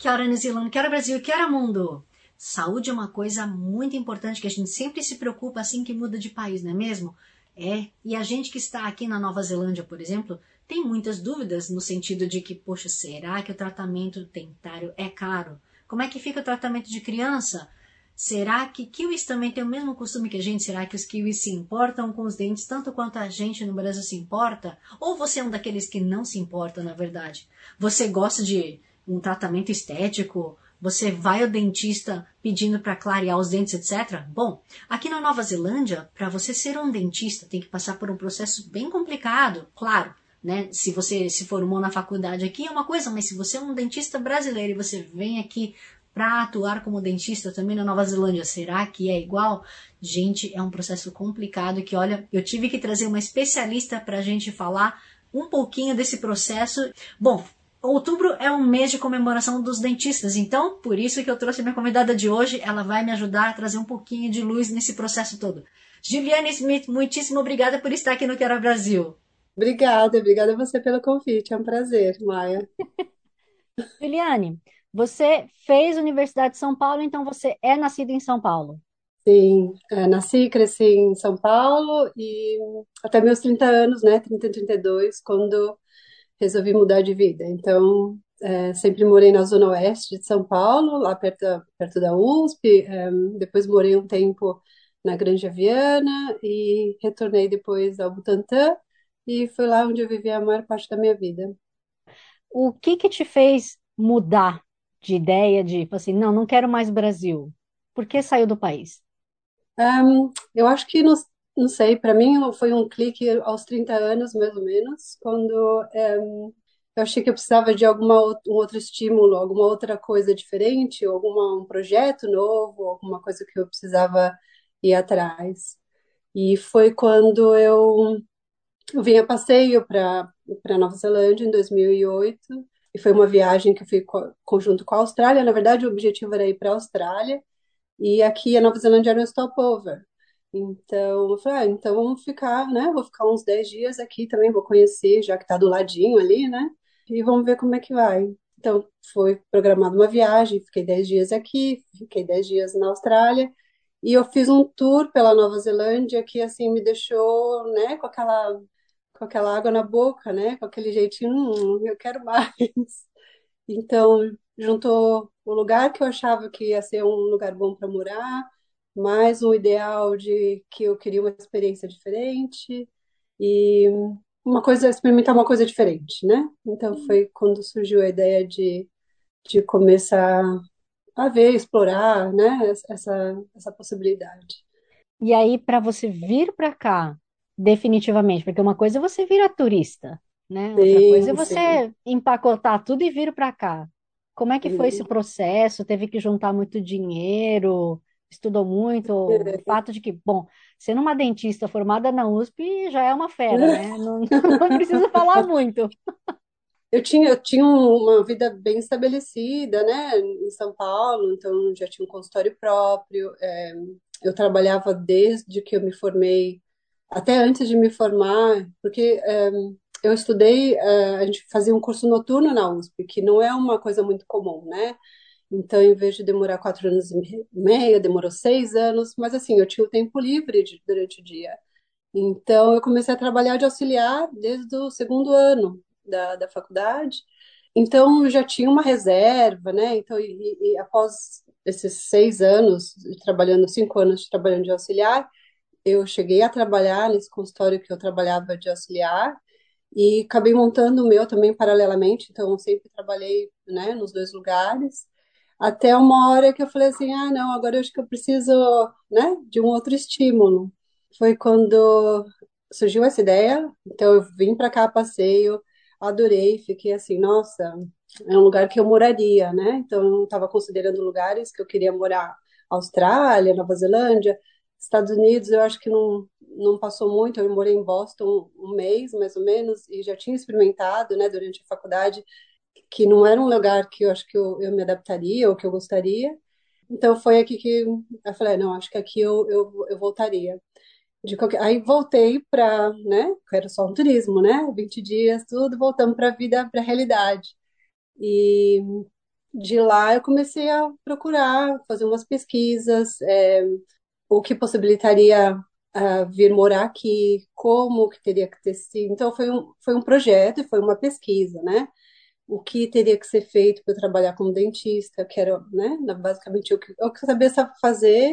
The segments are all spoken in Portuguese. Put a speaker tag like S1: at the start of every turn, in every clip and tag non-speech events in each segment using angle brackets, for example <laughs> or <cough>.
S1: Kia ora, New Zealand, Kia ora, Brasil, Kia ora, mundo! Saúde é uma coisa muito importante que a gente sempre se preocupa assim que muda de país, não é mesmo? É, e a gente que está aqui na Nova Zelândia, por exemplo, tem muitas dúvidas no sentido de que, poxa, será que o tratamento dentário é caro? Como é que fica o tratamento de criança? Será que kiwis também têm o mesmo costume que a gente? Será que os kiwis se importam com os dentes tanto quanto a gente no Brasil se importa? Ou você é um daqueles que não se importa, na verdade? Você gosta de um tratamento estético? Você vai ao dentista pedindo para clarear os dentes, etc? Bom, aqui na Nova Zelândia, para você ser um dentista, tem que passar por um processo bem complicado, claro. Né? Se você se formou na faculdade aqui é uma coisa, mas se você é um dentista brasileiro e você vem aqui para atuar como dentista também na Nova Zelândia, será que é igual? Gente, é um processo complicado que, olha, eu tive que trazer uma especialista para a gente falar um pouquinho desse processo. Bom, outubro é um mês de comemoração dos dentistas, então por isso que eu trouxe minha convidada de hoje, ela vai me ajudar a trazer um pouquinho de luz nesse processo todo. Juliane Smith, muitíssimo obrigada por estar aqui no Quero Brasil.
S2: Obrigada, obrigada a você pelo convite, é um prazer, Maia. <laughs>
S3: Juliane, você fez Universidade de São Paulo, então você é nascida em São Paulo.
S2: Sim, é, nasci e cresci em São Paulo e até meus 30 anos, né, 30, 32, quando resolvi mudar de vida. Então, é, sempre morei na zona oeste de São Paulo, lá perto da, perto da USP, é, depois morei um tempo na Granja Viana e retornei depois ao Butantã e foi lá onde eu vivi a maior parte da minha vida.
S3: O que que te fez mudar de ideia de, tipo assim, não, não quero mais Brasil? Por que saiu do país?
S2: Um, eu acho que, não, não sei, para mim foi um clique aos 30 anos, mais ou menos, quando um, eu achei que eu precisava de alguma um outro estímulo, alguma outra coisa diferente, algum um projeto novo, alguma coisa que eu precisava ir atrás. E foi quando eu, vim a passeio para Nova Zelândia em 2008 e foi uma viagem que eu fui co conjunto com a Austrália. Na verdade, o objetivo era ir para a Austrália e aqui a Nova Zelândia era um stopover. Então, eu falei, ah, então vamos ficar, né? Vou ficar uns 10 dias aqui também, vou conhecer, já que tá do ladinho ali, né? E vamos ver como é que vai. Então, foi programada uma viagem, fiquei 10 dias aqui, fiquei 10 dias na Austrália, e eu fiz um tour pela Nova Zelândia que, assim, me deixou, né, com aquela com aquela água na boca, né? Com aquele jeitinho, hum, eu quero <laughs> mais. Então, juntou o lugar que eu achava que ia ser um lugar bom para morar, mais um ideal de que eu queria uma experiência diferente e uma coisa, experimentar uma coisa diferente, né? Então, foi quando surgiu a ideia de, de começar a ver, explorar, né? Essa, essa possibilidade.
S3: E aí, para você vir para cá, definitivamente, porque uma coisa é você virar turista, né? Outra
S2: Sim,
S3: coisa é você
S2: sim.
S3: empacotar tudo e vir para cá. Como é que foi esse processo? Teve que juntar muito dinheiro? Estudou muito? O fato de que, bom, sendo uma dentista formada na USP já é uma fera, né? <laughs> Não, não preciso falar muito.
S2: Eu tinha, eu tinha uma vida bem estabelecida, né, em São Paulo, então já tinha um consultório próprio. é, eu trabalhava desde que eu me formei até antes de me formar, porque é, eu estudei, é, a gente fazia um curso noturno na USP, que não é uma coisa muito comum, né? Então, em vez de demorar quatro anos e meio, demorou seis anos, mas assim, eu tinha o tempo livre de- durante o dia. Então, eu comecei a trabalhar de auxiliar desde o segundo ano da, da faculdade. Então, eu já tinha uma reserva, né? Então, e, e após esses seis anos, trabalhando, cinco anos trabalhando de auxiliar, eu cheguei a trabalhar nesse consultório que eu trabalhava de auxiliar e acabei montando o meu também paralelamente, então sempre trabalhei, né, nos dois lugares, até uma hora que eu falei assim, ah, não, agora eu acho que eu preciso, né, de um outro estímulo. Foi quando surgiu essa ideia, então eu vim para cá passeio, adorei, fiquei assim, nossa, é um lugar que eu moraria, né? Então eu estava considerando lugares que eu queria morar, Austrália, Nova Zelândia, Estados Unidos, eu acho que não, não passou muito, eu morei em Boston um mês, mais ou menos, e já tinha experimentado, né, durante a faculdade, que não era um lugar que eu acho que eu, eu me adaptaria ou que eu gostaria. Então foi aqui que eu falei, não, acho que aqui eu, eu, eu voltaria. De qualquer... Aí voltei para, né, era só um turismo, né, 20 dias, tudo, voltando para a vida, para a realidade. E de lá eu comecei a procurar, fazer umas pesquisas, é, o que possibilitaria uh, vir morar aqui, como que teria que ter sido. Então foi um, foi um projeto e foi uma pesquisa, né? O que teria que ser feito para trabalhar como dentista, que era, né, basicamente o que eu sabia fazer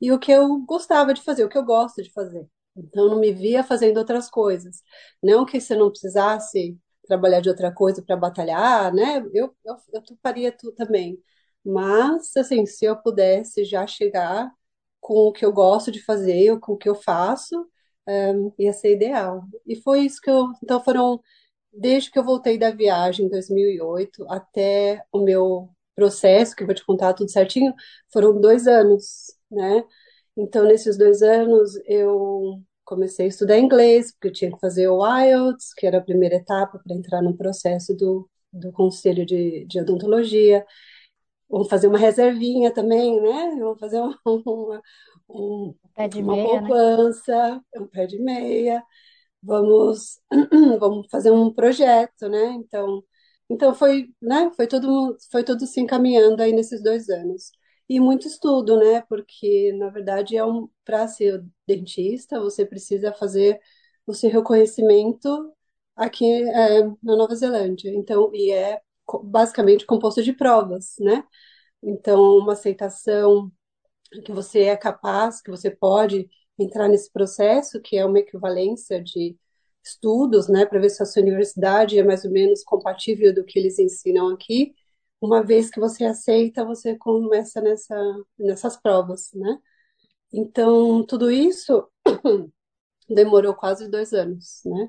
S2: e o que eu gostava de fazer, o que eu gosto de fazer. Então, não me via fazendo outras coisas. Não que você não precisasse trabalhar de outra coisa para batalhar, né? Eu, eu, eu faria tudo também. Mas, assim, se eu pudesse já chegar com o que eu gosto de fazer, com o que eu faço, um, ia ser ideal. E foi isso que eu. Então, foram. Desde que eu voltei da viagem em 2008 até o meu processo, que eu vou te contar tudo certinho, foram dois anos, né? Então, nesses dois anos, eu comecei a estudar inglês, porque eu tinha que fazer o IELTS, que era a primeira etapa para entrar no processo do, do Conselho de, de Odontologia. Vamos fazer uma reservinha também, né? Vamos fazer uma, <laughs> uma, um,
S3: Pé de
S2: uma
S3: meia, né?
S2: poupança, um pé de meia. Vamos, <clears throat> vamos fazer um projeto, né? Então, então foi, né? Foi tudo, foi tudo se encaminhando aí nesses dois anos. E muito estudo, né? Porque, na verdade, é um, para ser dentista, você precisa fazer o seu reconhecimento aqui é, na Nova Zelândia. Então, e é basicamente composto de provas, né? Então, uma aceitação que você é capaz, que você pode entrar nesse processo, que é uma equivalência de estudos, né, para ver se a sua universidade é mais ou menos compatível do que eles ensinam aqui. Uma vez que você aceita, você começa nessa, nessas provas, né? Então, tudo isso <coughs> demorou quase dois anos, né?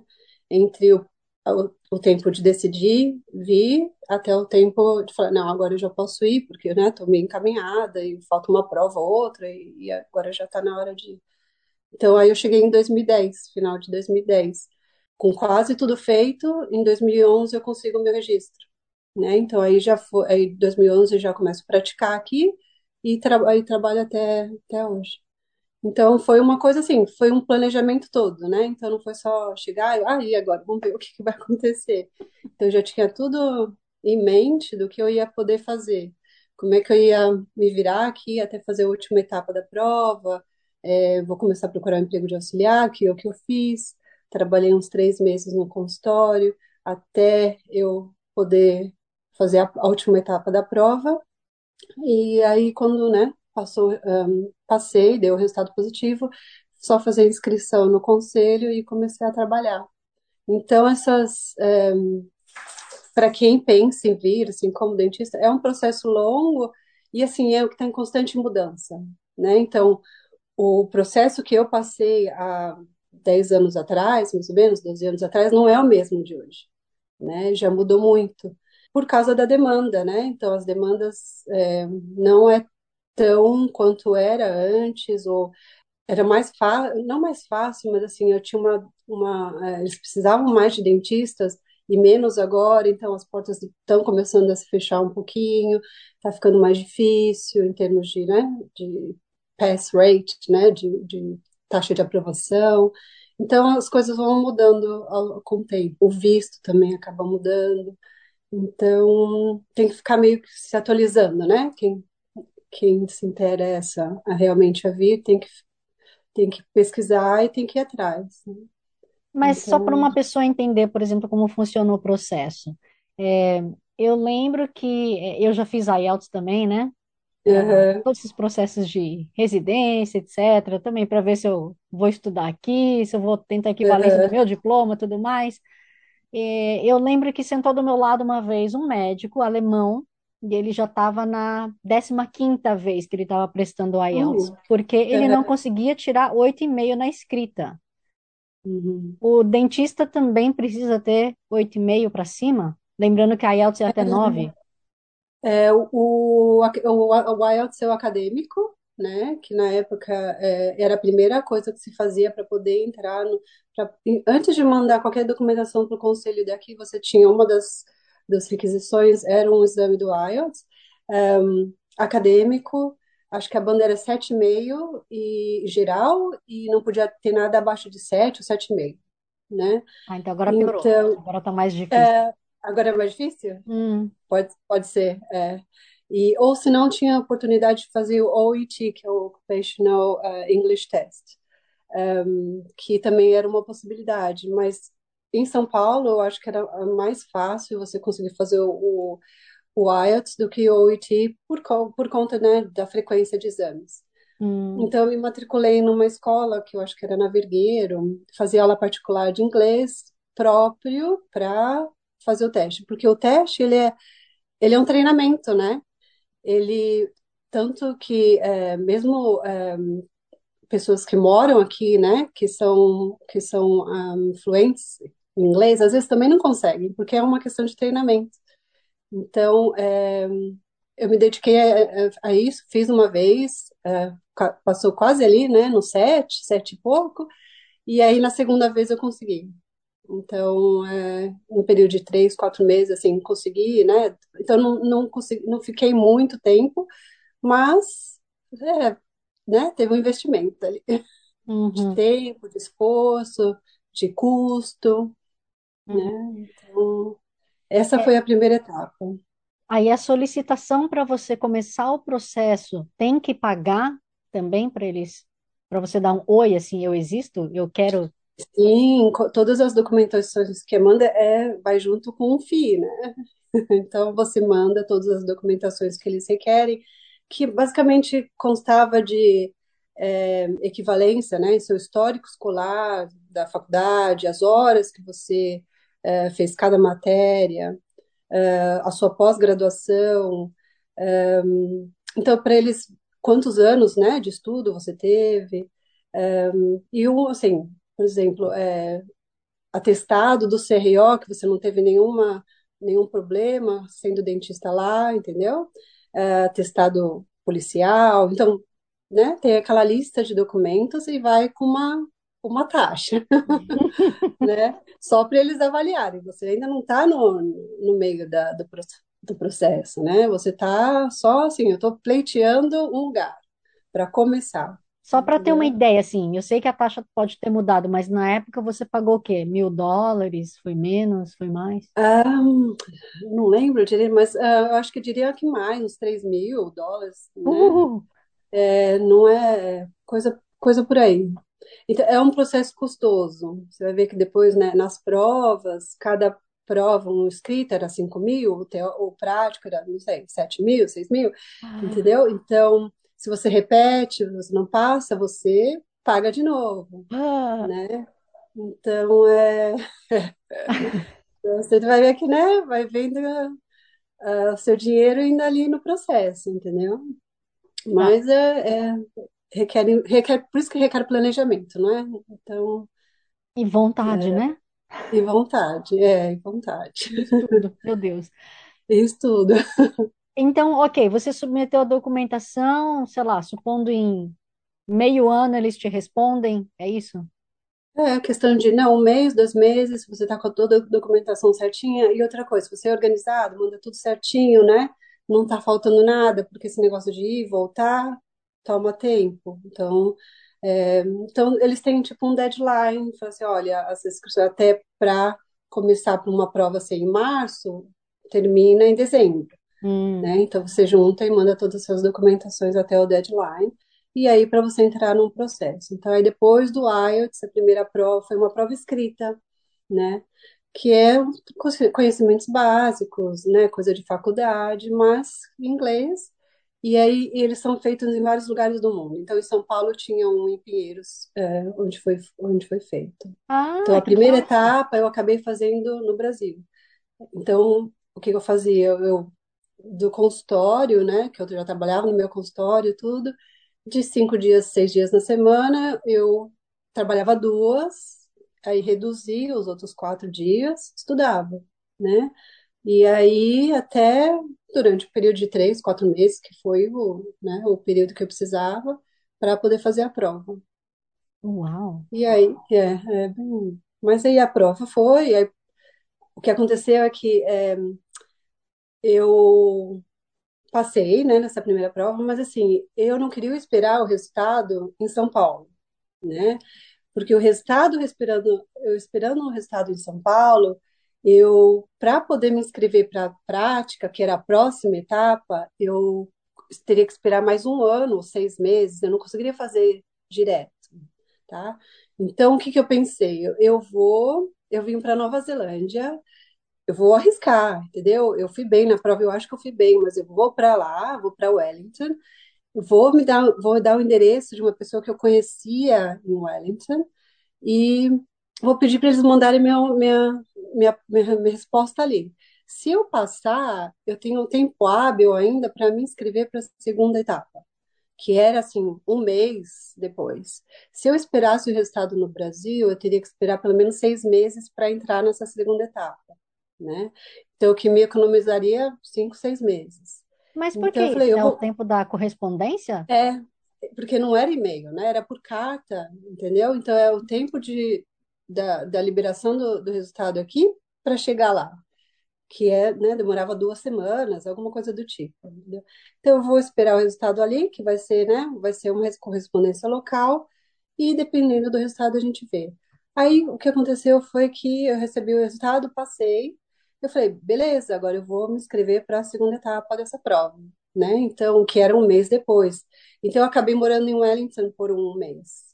S2: Entre o, o, o tempo de decidir vir até o tempo de falar, não, agora eu já posso ir, porque, né, tô meio encaminhada e falta uma prova ou outra e, e agora já tá na hora de. Então, aí eu cheguei em 2010, final de 2010. Com quase tudo feito, em 2011 eu consigo o meu registro, né? Então, aí já foi, aí 2011 eu já começo a praticar aqui e tra aí trabalho até, até hoje. Então foi uma coisa assim, foi um planejamento todo, né? Então não foi só chegar, ah, e agora? Vamos ver o que que vai acontecer. Então eu já tinha tudo em mente do que eu ia poder fazer. Como é que eu ia me virar aqui até fazer a última etapa da prova. É, vou começar a procurar um emprego de auxiliar, que é o que eu fiz. Trabalhei uns três meses no consultório até eu poder fazer a, a última etapa da prova. E aí, quando, né, passou, um, passei, deu o resultado positivo, só fazer inscrição no conselho e comecei a trabalhar. Então, essas, para quem pensa em vir, assim, como dentista, é um processo longo e, assim, é o que está em constante mudança, né? Então, o processo que eu passei há 10 anos atrás, mais ou menos, 12 anos atrás, não é o mesmo de hoje, né? Já mudou muito por causa da demanda, né? Então, as demandas é, não é tão quanto era antes, ou era mais fácil, não mais fácil, mas assim, eu tinha uma, uma é, eles precisavam mais de dentistas e menos agora, então as portas estão começando a se fechar um pouquinho, tá ficando mais difícil em termos de, né, de pass rate, né, de, de taxa de aprovação. Então as coisas vão mudando ao, com o tempo. O visto também acaba mudando. Então, tem que ficar meio que se atualizando, né? Quem, quem se interessa a realmente a vir tem que, tem que pesquisar e tem que ir atrás. né?
S3: Mas só para
S2: Então,
S3: uma pessoa entender, por exemplo, como funcionou o processo. É, eu lembro que é, eu já fiz IELTS também, né?
S2: Aham,
S3: todos esses processos de residência, etc. Também para ver se eu vou estudar aqui, se eu vou tentar equivalência do meu diploma, tudo mais. É, eu lembro que sentou do meu lado uma vez um médico alemão, e ele já estava na décima quinta vez que ele estava prestando o IELTS,
S2: uh,
S3: porque ele não conseguia tirar oito e meio na escrita.
S2: Uhum.
S3: O dentista também precisa ter 8,5 para cima? Lembrando que a IELTS é até 9.
S2: É, o, o, o, IELTS é o acadêmico, né? Que na época é, era a primeira coisa que se fazia para poder entrar no, pra, antes de mandar qualquer documentação para o conselho daqui, você tinha uma das, das requisições era um exame do IELTS um, acadêmico. Acho que a banda era 7,5 e geral e não podia ter nada abaixo de 7 ou 7,5, né?
S3: Ah, então agora piorou.
S2: Então,
S3: Agora tá mais difícil.
S2: é, agora é mais difícil?
S3: Hum,
S2: Pode, pode ser, é. E, ou se não, tinha a oportunidade de fazer o OET, que é o Occupational uh, English Test, um, que também era uma possibilidade. Mas em São Paulo, eu acho que era mais fácil você conseguir fazer o, o IELTS do que o OET por, por conta, né, da frequência de exames.
S3: hum.
S2: Então, eu me matriculei numa escola que eu acho que era na Vergueiro, fazia aula particular de inglês próprio para fazer o teste, porque o teste ele é, ele é um treinamento, né? Ele tanto que é, mesmo é, pessoas que moram aqui, né, que são que são um, fluentes em inglês, às vezes também não conseguem, porque é uma questão de treinamento. Então, é, eu me dediquei a, a- isso, fiz uma vez, é, passou quase ali, né, no sete, sete e pouco, e aí na segunda vez eu consegui. Então, é, um período de três, quatro meses, assim, consegui, né? Então, não, não consegui, não fiquei muito tempo, mas, é, né, teve um investimento ali, de
S3: Uhum.
S2: tempo, de esforço, de custo,
S3: Uhum.
S2: né? Então, essa
S3: É,
S2: foi a primeira etapa.
S3: aí a solicitação para você começar o processo tem que pagar também para eles, para você dar um oi, assim, eu existo, eu quero.
S2: Sim, todas as documentações que manda é, vai junto com o FII, né? <laughs> Então, você manda todas as documentações que eles requerem, que basicamente constava de é, equivalência, né, em seu histórico escolar da faculdade, as horas que você é, fez cada matéria, é, a sua pós-graduação. é, então, para eles, quantos anos, né, de estudo você teve? É, e, assim, por exemplo, é, atestado do CRO, que você não teve nenhuma, nenhum problema sendo dentista lá, entendeu? É, atestado policial. Então, né, tem aquela lista de documentos e vai com uma, uma taxa, <laughs> né? Só para eles avaliarem. Você ainda não está no, no meio da, do, do processo, né? Você está só assim, eu estou pleiteando um lugar para começar,
S3: Só para ter uma ideia, assim, eu sei que a taxa pode ter mudado, mas na época você pagou o quê? Mil dólares? Foi menos? Foi mais?
S2: Ah, não lembro direito, mas ah, eu acho que eu diria que mais, uns 3 mil dólares, né?
S3: Uh,
S2: É, não é coisa, coisa por aí. Então, é um processo custoso. Você vai ver que depois, né, nas provas, cada prova, um escrito era 5 mil, o, teo, o prático era, não sei, 7 mil, 6 mil, entendeu? Então, se você repete, você não passa, você paga de novo,
S3: ah,
S2: né? Então, é, <laughs> você vai ver que, né, vai vendo ah, o seu dinheiro indo ali no processo, entendeu?
S3: tá.
S2: Mas é, é- requer, requer, por isso que requer planejamento, não é? Então,
S3: E vontade, né?
S2: e vontade, é, e vontade.
S3: Isso tudo, meu Deus. <laughs>
S2: Isso tudo.
S3: Então, ok, você submeteu a documentação, sei lá, supondo em meio ano eles te respondem, é isso?
S2: É questão de, não, um mês, dois meses, se você tá com toda a documentação certinha. E outra coisa, você é organizado, manda tudo certinho, né? Não tá faltando nada, porque esse negócio de ir e voltar toma tempo. Então, é, então eles têm tipo um deadline, fala assim, olha, as inscrições até para começar para uma prova assim, em março, termina em dezembro.
S3: Hum,
S2: né? Então você junta e manda todas as suas documentações até o deadline, e aí para você entrar num processo. Então aí depois do IELTS, a primeira prova foi uma prova escrita, né? Que é conhecimentos básicos, né? Coisa de faculdade, mas em inglês. E aí eles são feitos em vários lugares do mundo. Então em São Paulo tinha um em Pinheiros, é, onde foi onde foi feito. Então
S3: Ah,
S2: a
S3: que
S2: primeira etapa eu acabei fazendo no Brasil. Então, o que eu fazia? Eu, do consultório, né, que eu já trabalhava no meu consultório, tudo, de cinco dias, seis dias na semana, eu trabalhava duas, aí reduzia os outros quatro dias, estudava, né? E aí até durante o período de três, quatro meses, que foi o, né, o período que eu precisava para poder fazer a prova.
S3: Uau!
S2: E aí, é, é. Mas aí a prova foi, aí o que aconteceu é que é, eu passei, né, nessa primeira prova, mas assim, eu não queria esperar o resultado em São Paulo, né? Porque o resultado, esperando, eu esperando o resultado em São Paulo, eu, para poder me inscrever para a prática, que era a próxima etapa, eu teria que esperar mais um ano, seis meses, eu não conseguiria fazer direto, tá? Então, o que que eu pensei? Eu, eu vou, eu vim para Nova Zelândia, eu vou arriscar, entendeu? Eu fui bem na prova, eu acho que eu fui bem, mas eu vou para lá, vou para Wellington, vou me dar, vou dar o endereço de uma pessoa que eu conhecia em Wellington e vou pedir para eles mandarem minha, minha, minha, minha, resposta ali. Se eu passar, eu tenho um tempo hábil ainda para me inscrever para a segunda etapa, que era assim, um mês depois. Se eu esperasse o resultado no Brasil, eu teria que esperar pelo menos seis meses para entrar nessa segunda etapa, né? Então, o que me economizaria cinco, seis meses.
S3: Mas por
S2: Então,
S3: que
S2: eu falei,
S3: É o
S2: vou.
S3: tempo da correspondência?
S2: É, porque não era e-mail, né? Era por carta, entendeu? Então, é o tempo de, da, da liberação do, do resultado aqui para chegar lá. que é, né, demorava duas semanas, alguma coisa do tipo, entendeu? Então eu vou esperar o resultado ali, que vai ser, né, vai ser uma res- correspondência local, e dependendo do resultado a gente vê. Aí o que aconteceu foi que eu recebi o resultado, passei, eu falei, beleza, agora eu vou me inscrever para a segunda etapa dessa prova, né? Então, que era um mês depois. Então eu acabei morando em Wellington por um mês.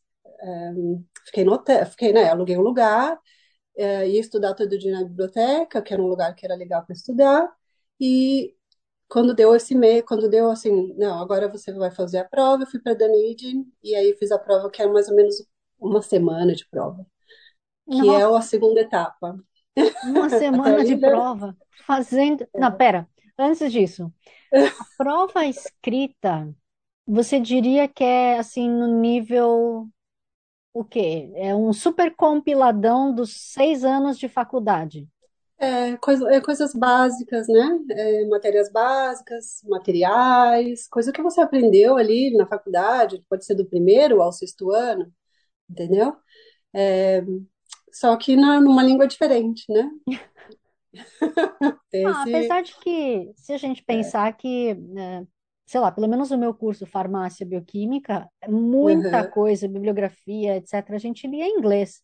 S2: Fiquei no hotel, fiquei, né, aluguei um lugar, é, ia estudar todo dia na biblioteca, que era um lugar que era legal para estudar, e quando deu esse mês, quando deu assim, não, agora você vai fazer a prova, eu fui para Dunedin, e aí fiz a prova, que era mais ou menos uma semana de prova, que é
S3: Nossa,
S2: a segunda etapa.
S3: Uma semana de prova fazendo. Não, pera. Antes disso, a prova escrita, você diria que é assim no nível o quê? É um super compiladão dos seis anos de faculdade.
S2: É, coisa, é coisas básicas, né? É, matérias básicas, materiais, coisa que você aprendeu ali na faculdade, pode ser do primeiro ao sexto ano, entendeu? É, só que na, numa língua diferente, né? <laughs>
S3: Ah,
S2: Esse,
S3: apesar de que, se a gente pensar que, né, sei lá, pelo menos no meu curso Farmácia Bioquímica, muita
S2: aham.
S3: coisa, bibliografia, etc., a gente lia em inglês.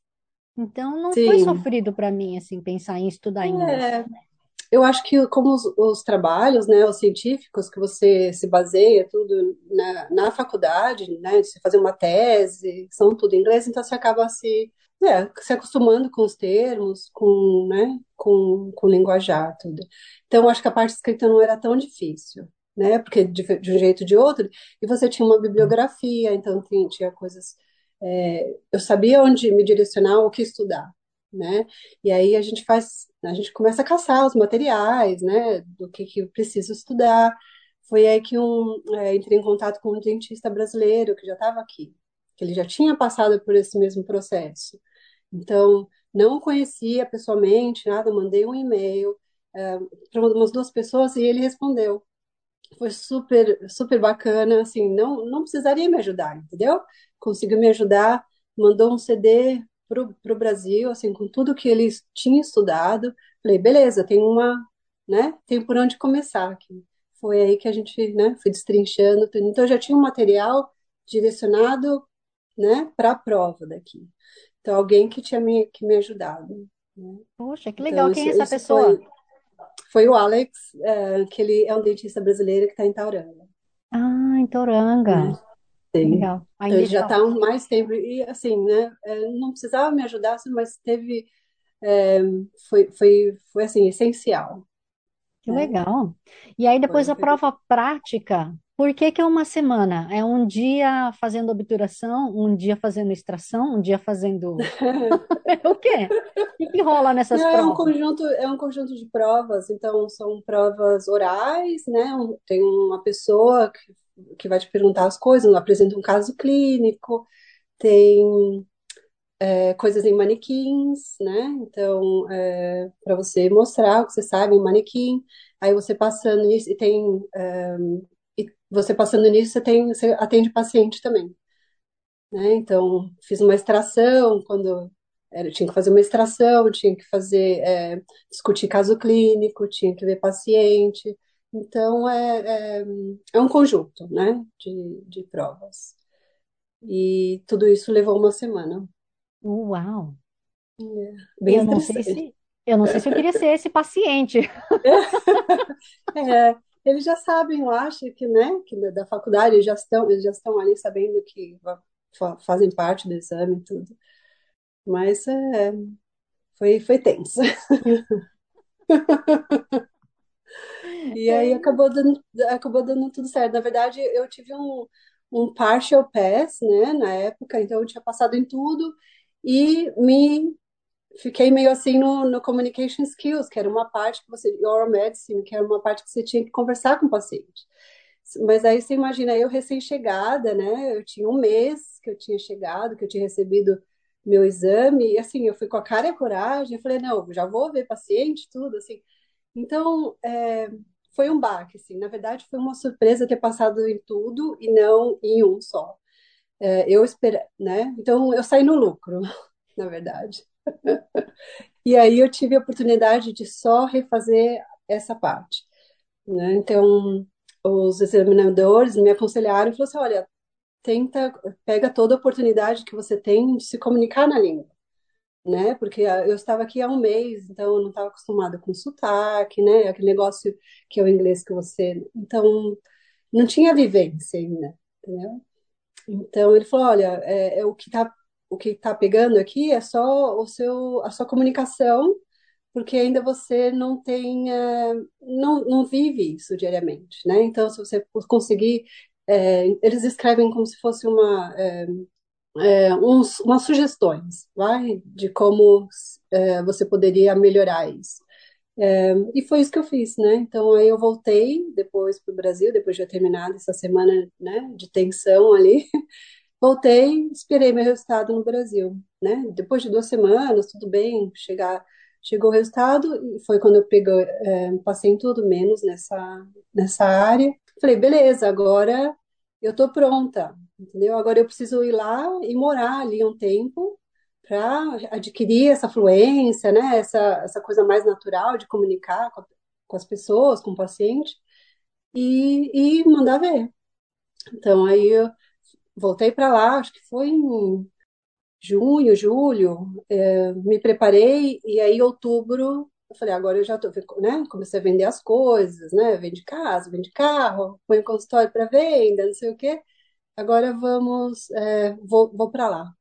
S3: Então, não foi
S2: Sim.
S3: sofrido para mim, assim, pensar em estudar inglês.
S2: É, eu acho que como os, os trabalhos, né, os científicos que você se baseia tudo na, na faculdade, né, de você fazer uma tese, são tudo em inglês, então você acaba se, é, se acostumando com os termos, com, né, com, com linguajar, tudo. Então, acho que a parte escrita não era tão difícil, né, porque de, de um jeito ou de outro, e você tinha uma bibliografia, então tinha, tinha coisas, é, eu sabia onde me direcionar, o que estudar, né, e aí a gente faz, a gente começa a caçar os materiais, né, do que que eu preciso estudar. Foi aí que um, é, entrei em contato com um dentista brasileiro que já estava aqui, que ele já tinha passado por esse mesmo processo. Então, não conhecia pessoalmente, nada, mandei um e-mail é, para umas duas pessoas e ele respondeu. Foi super, super bacana, assim, não, não precisaria me ajudar, entendeu? Conseguiu me ajudar, mandou um CD pro, pro Brasil, assim, com tudo que ele tinha estudado. Falei, beleza, tem uma, né, tem por onde começar aqui. Foi aí que a gente, né, foi destrinchando. Então, eu já tinha um material direcionado, né, para a prova daqui. Então, alguém que tinha me, que me ajudado, né?
S3: Poxa, que legal.
S2: Então,
S3: Quem
S2: isso,
S3: é essa pessoa?
S2: foi, foi o Alex, é, que ele é um dentista brasileiro que está em Tauranga
S3: Ah, em
S2: né?
S3: Toranga.
S2: Sim.
S3: Legal.
S2: Então
S3: Ainda
S2: ele já
S3: está.
S2: há mais tempo e assim, né? é, Não precisava me ajudar, assim, mas teve é, foi, foi, foi assim essencial,
S3: Que
S2: né?
S3: legal. E aí depois
S2: Foi,
S3: a prova prática. Por que que é uma semana? É um dia fazendo obturação, um dia fazendo extração, um dia fazendo <laughs> o quê? O que que rola nessas
S2: Não, é um
S3: provas?
S2: conjunto, é um conjunto de provas, então são provas orais, né? Um- tem uma pessoa que, que vai te perguntar as coisas, apresenta um caso clínico, tem é, coisas em manequins, né? Então, é, para você mostrar o que você sabe em manequim, aí você passando nisso, e tem. É, você passando nisso, você tem, você atende paciente também. Né? Então, fiz uma extração, quando era, tinha que fazer uma extração, tinha que fazer, é, discutir caso clínico, tinha que ver paciente. Então, é, é, é um conjunto, né, de, de provas. E tudo isso levou uma semana.
S3: Uau!
S2: É, bem
S3: Eu não sei se, eu não sei se eu queria ser esse paciente. <laughs>
S2: É, eles já sabem, eu acho que, né, que da da faculdade eles já estão, eles já estão ali sabendo que fazem parte do exame e tudo. Mas é, foi, foi tenso. <laughs> E aí acabou dando, acabou dando tudo certo. Na verdade, eu tive um, um partial pass, né, na época, então eu tinha passado em tudo e me fiquei meio assim no, no communication skills, que era uma parte que você, oral medicine, que era uma parte que você tinha que conversar com o paciente. Mas aí você imagina, eu recém-chegada, né? Eu tinha um mês que eu tinha chegado, que eu tinha recebido meu exame, e assim, eu fui com a cara e a coragem, eu falei, não, já vou ver paciente, tudo, assim. Então, é, foi um baque, assim. Na verdade, foi uma surpresa ter passado em tudo e não em um só. É, eu esperei, né? Então, eu saí no lucro, <laughs> na verdade. E aí eu tive a oportunidade de só refazer essa parte, né? Então, os examinadores me aconselharam e falaram assim, olha, tenta, pega toda a oportunidade que você tem de se comunicar na língua, né? Porque ah, eu estava aqui há um mês, então eu não estava acostumada com sotaque, né? Aquele negócio que é o inglês que você... Então, não tinha vivência ainda, entendeu? Então ele falou, olha, é, é o que tá, o que tá pegando aqui é só o seu, a sua comunicação, porque ainda você não tem, é, não, não vive isso diariamente, né? Então, se você conseguir, é, eles escrevem como se fosse uma, é, é, uns, umas sugestões, vai, de como você poderia melhorar isso. É, e foi isso que eu fiz, né? Então aí eu voltei depois para o Brasil, depois de eu ter terminado essa semana, né, de tensão ali. <laughs> Voltei, esperei meu resultado no Brasil, né? Depois de duas semanas, tudo bem, chegar, chegou o resultado e foi quando eu peguei, é, passei em tudo menos nessa nessa área. Falei, beleza, agora eu tô pronta, entendeu? Agora eu preciso ir lá e morar ali um tempo para adquirir essa fluência, né? Essa essa coisa mais natural de comunicar com, com as pessoas, com o paciente e, e mandar ver. Então aí eu voltei para lá, acho que foi em junho, julho, é, me preparei e aí outubro eu falei, agora eu já tô, né? Comecei a vender as coisas, né? Vende casa, vende carro, põe o consultório para venda, não sei o quê. Agora vamos, é, vou, vou para lá.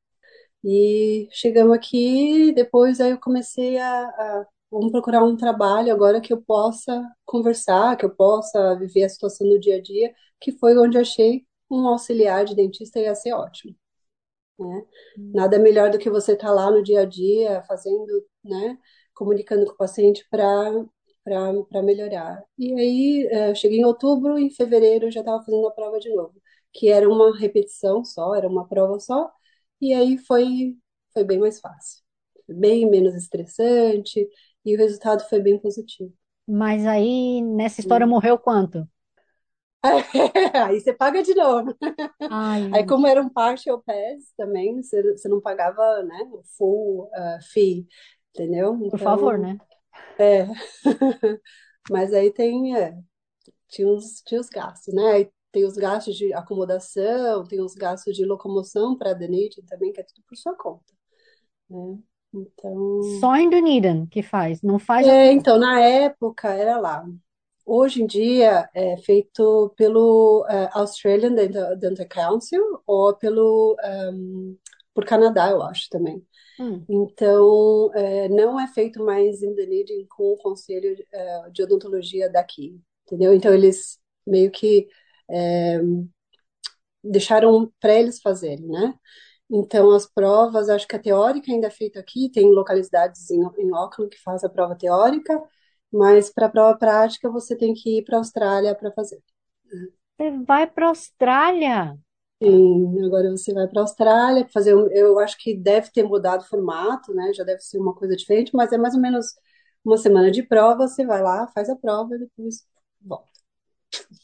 S2: E chegamos aqui, depois aí eu comecei a, a vamos procurar um trabalho agora que eu possa conversar, que eu possa viver a situação do dia a dia, que foi onde achei um auxiliar de dentista ia ser ótimo né? Nada melhor do que você estar lá no dia a dia, fazendo, né? Comunicando com o paciente para para melhorar. E aí, eh, eu cheguei em outubro, em fevereiro eu já estava fazendo a prova de novo, que era uma repetição só, era uma prova só, e aí foi, foi bem mais fácil, bem menos estressante, e o resultado foi bem positivo.
S3: Mas aí, nessa história, morreu quanto? <laughs>
S2: Aí você paga de novo. Aí,
S3: Ai,
S2: como era um partial pass também, você, você não pagava, né, o full uh, fee, entendeu?
S3: por favor,
S2: Então,
S3: né?
S2: é. <laughs> Mas aí tem, é, tinha os, tinha os gastos, né? Aí tem os gastos de acomodação, tem os gastos de locomoção para Dunedin também, que é tudo por sua conta, né? Então,
S3: Só em Dunedin que faz, não faz
S2: é, então, na época era lá. Hoje em dia é feito pelo eh, Australian Dental, Dental Council ou pelo ehm, por Canadá, eu acho também.
S3: Hum,
S2: Então, eh, não é feito mais em Dunedin com o Conselho eh, de Odontologia daqui, entendeu? Então, eles meio que eh, deixaram para eles fazerem, né? Então, as provas, acho que a teórica ainda é feita aqui, tem localidades em, em Auckland que faz a prova teórica, mas para a prova prática você tem que ir para a Austrália para fazer.
S3: você vai para a Austrália.
S2: Sim, agora você vai para a Austrália fazer. um- Eu acho que deve ter mudado o formato, né? Já deve ser uma coisa diferente, mas é mais ou menos uma semana de prova. Você vai lá, faz a prova e depois volta.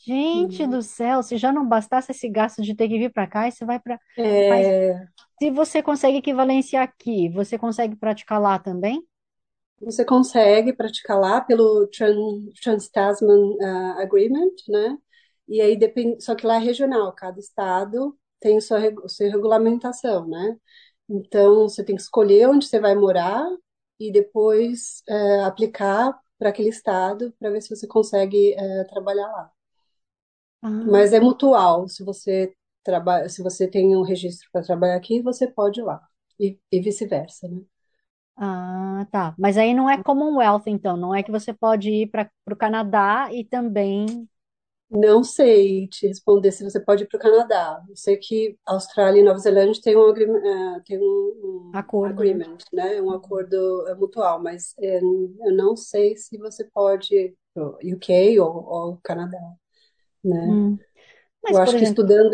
S3: Gente do céu, se já não bastasse esse gasto de ter que vir para cá, e você vai para. Mas
S2: É,
S3: se você consegue equivalência aqui, você consegue praticar lá também?
S2: Você consegue praticar lá pelo Tran- Trans-Tasman ah, Agreement, né? E aí depende, só que lá é regional, cada estado tem sua, sua regulamentação, né? Então você tem que escolher onde você vai morar e depois é, aplicar para aquele estado para ver se você consegue é, trabalhar lá.
S3: Ah,
S2: Mas é mutual, se você trabalha, se você tem um registro para trabalhar aqui, você pode ir lá. E, e vice-versa, né?
S3: Ah, tá. Mas aí não é Commonwealth, então. Não é que você pode ir para o Canadá e também
S2: Não sei te responder se você pode ir para o Canadá. Eu sei que Austrália e Nova Zelândia têm um, agree- eh, têm um, um
S3: acordo, né?
S2: agreement, né? Um acordo eh, mutual, mas eh, eu não sei se você pode ir para o UK ou, ou Canadá, né?
S3: Hum. Mas,
S2: Eu
S3: por
S2: acho que
S3: exemplo,
S2: estudando,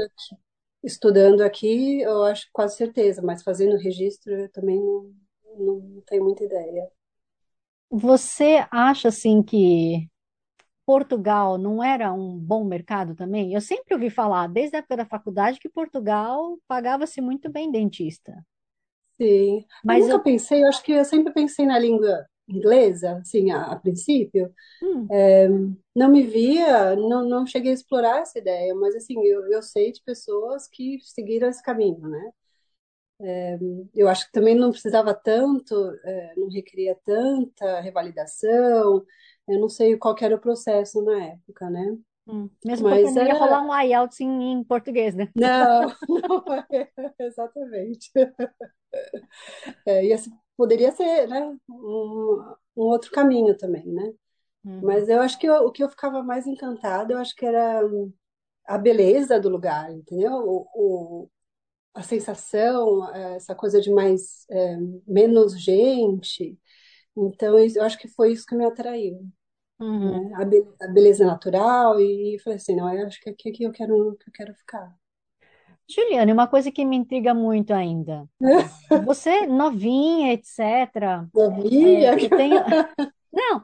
S2: estudando aqui, eu acho quase certeza, mas fazendo registro eu também não, não tenho muita ideia.
S3: você acha assim que Portugal não era um bom mercado também? Eu sempre ouvi falar, desde a época da faculdade, que Portugal pagava-se muito bem dentista.
S2: Sim, eu
S3: Mas
S2: nunca
S3: eu,
S2: pensei, eu acho que eu sempre pensei na língua inglesa, assim, a, a princípio.
S3: hum,
S2: Não me via, não, não cheguei a explorar essa ideia, mas assim, eu, eu sei de pessoas que seguiram esse caminho, né? Eu acho que também não precisava tanto, eh, não requeria tanta revalidação, eu não sei qual era o processo na época, né?
S3: hum. Mesmo porque
S2: Mas
S3: não ia rolar um IELTS em, em português, né?
S2: não, <laughs> <laughs> não é, exatamente. É, e esse poderia ser, né, um, um outro caminho também, né?
S3: Uhum,
S2: Mas eu acho que eu- o que eu ficava mais encantada, eu acho que era a beleza do lugar, entendeu? O, o- a sensação, eh, essa coisa de mais, eh, menos gente. Então, eu acho que foi isso que me atraiu,
S3: uhum.
S2: né? A, be- a beleza natural e, falei assim, não, eu acho que aqui, aqui eu quero, que eu quero ficar.
S3: Juliane, uma coisa que me intriga muito ainda. <laughs> Você, novinha, etc.
S2: Sabia?
S3: é, tenho. Não,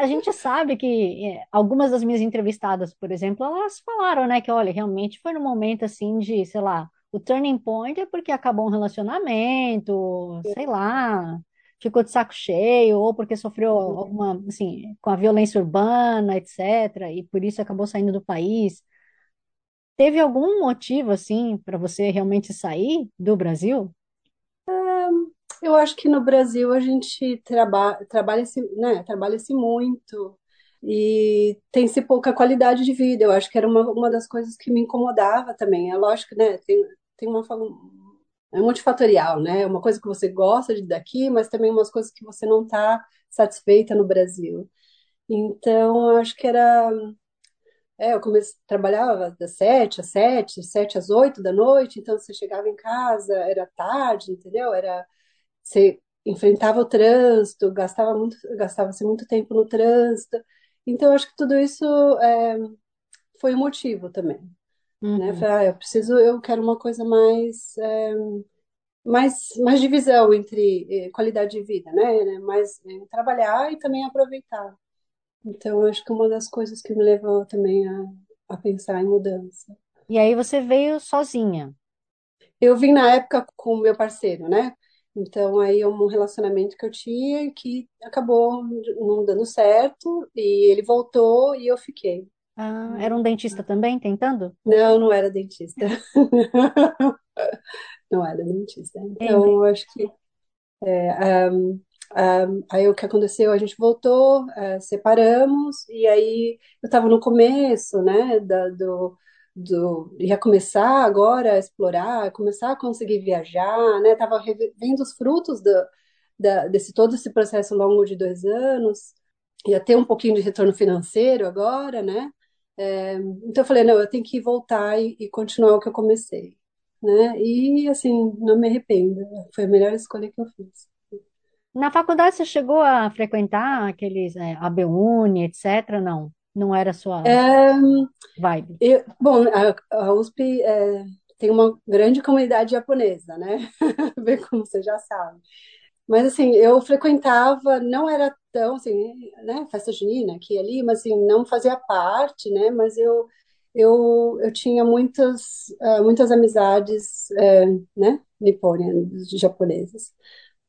S3: a gente sabe que é, algumas das minhas entrevistadas, por exemplo, elas falaram, né, que olha, realmente foi num momento assim de, sei lá, o turning point é porque acabou um relacionamento, sei lá, ficou de saco cheio, ou porque sofreu alguma, assim, com a violência urbana, etc., e por isso acabou saindo do país. Teve algum motivo, assim, para você realmente sair do Brasil?
S2: Eu acho que no Brasil a gente traba trabalha-se, né, trabalha-se muito e tem-se pouca qualidade de vida. Eu acho que era uma, uma das coisas que me incomodava também. É lógico, né, tem, tem uma, é multifatorial, né? É uma coisa que você gosta de daqui, mas também umas coisas que você não está satisfeita no Brasil. Então, acho que era, é, eu comecei, trabalhava das sete às sete, sete às oito da noite, então você chegava em casa, era tarde, entendeu? Era você enfrentava o trânsito, gastava muito, gastava-se muito tempo no trânsito. Então, acho que tudo isso é, foi um motivo também, né?
S3: Uhum,
S2: Falei, ah, eu preciso, eu quero uma coisa mais, é, mais, mais divisão entre eh, qualidade de vida, né? né, Mais eh, trabalhar e também aproveitar. Então, acho que uma das coisas que me levou também a, a pensar em mudança.
S3: E aí você veio sozinha.
S2: Eu vim na época com o meu parceiro, né? Então, aí é um relacionamento que eu tinha que acabou não dando certo, e ele voltou e eu fiquei.
S3: Ah, era um dentista também tentando?
S2: Não, não era dentista. <laughs> Não era dentista. Então, eu acho que. ah, aí o que aconteceu? A gente voltou, ah, separamos, e aí eu estava no começo, né? Da, do, do, ia começar agora a explorar, começar a conseguir viajar, né? Tava reve- vendo os frutos do, da, desse todo esse processo longo de dois anos, ia ter um pouquinho de retorno financeiro agora, né? É, então eu falei, não, eu tenho que voltar e, e continuar o que eu comecei, né? E assim, não me arrependo, foi a melhor escolha que eu fiz.
S3: Na faculdade você chegou a frequentar aqueles, é, ABUNI, etc. Não, não era sua
S2: É,
S3: vibe.
S2: eu- bom, a, a USP é, tem uma grande comunidade japonesa, né? <laughs> Como você já sabe. Mas assim, eu frequentava, não era tão assim, né, festa junina aqui e ali, mas assim, não fazia parte, né? Mas eu eu, eu tinha muitas uh, muitas amizades, uh, né, nipônicas, japonesas,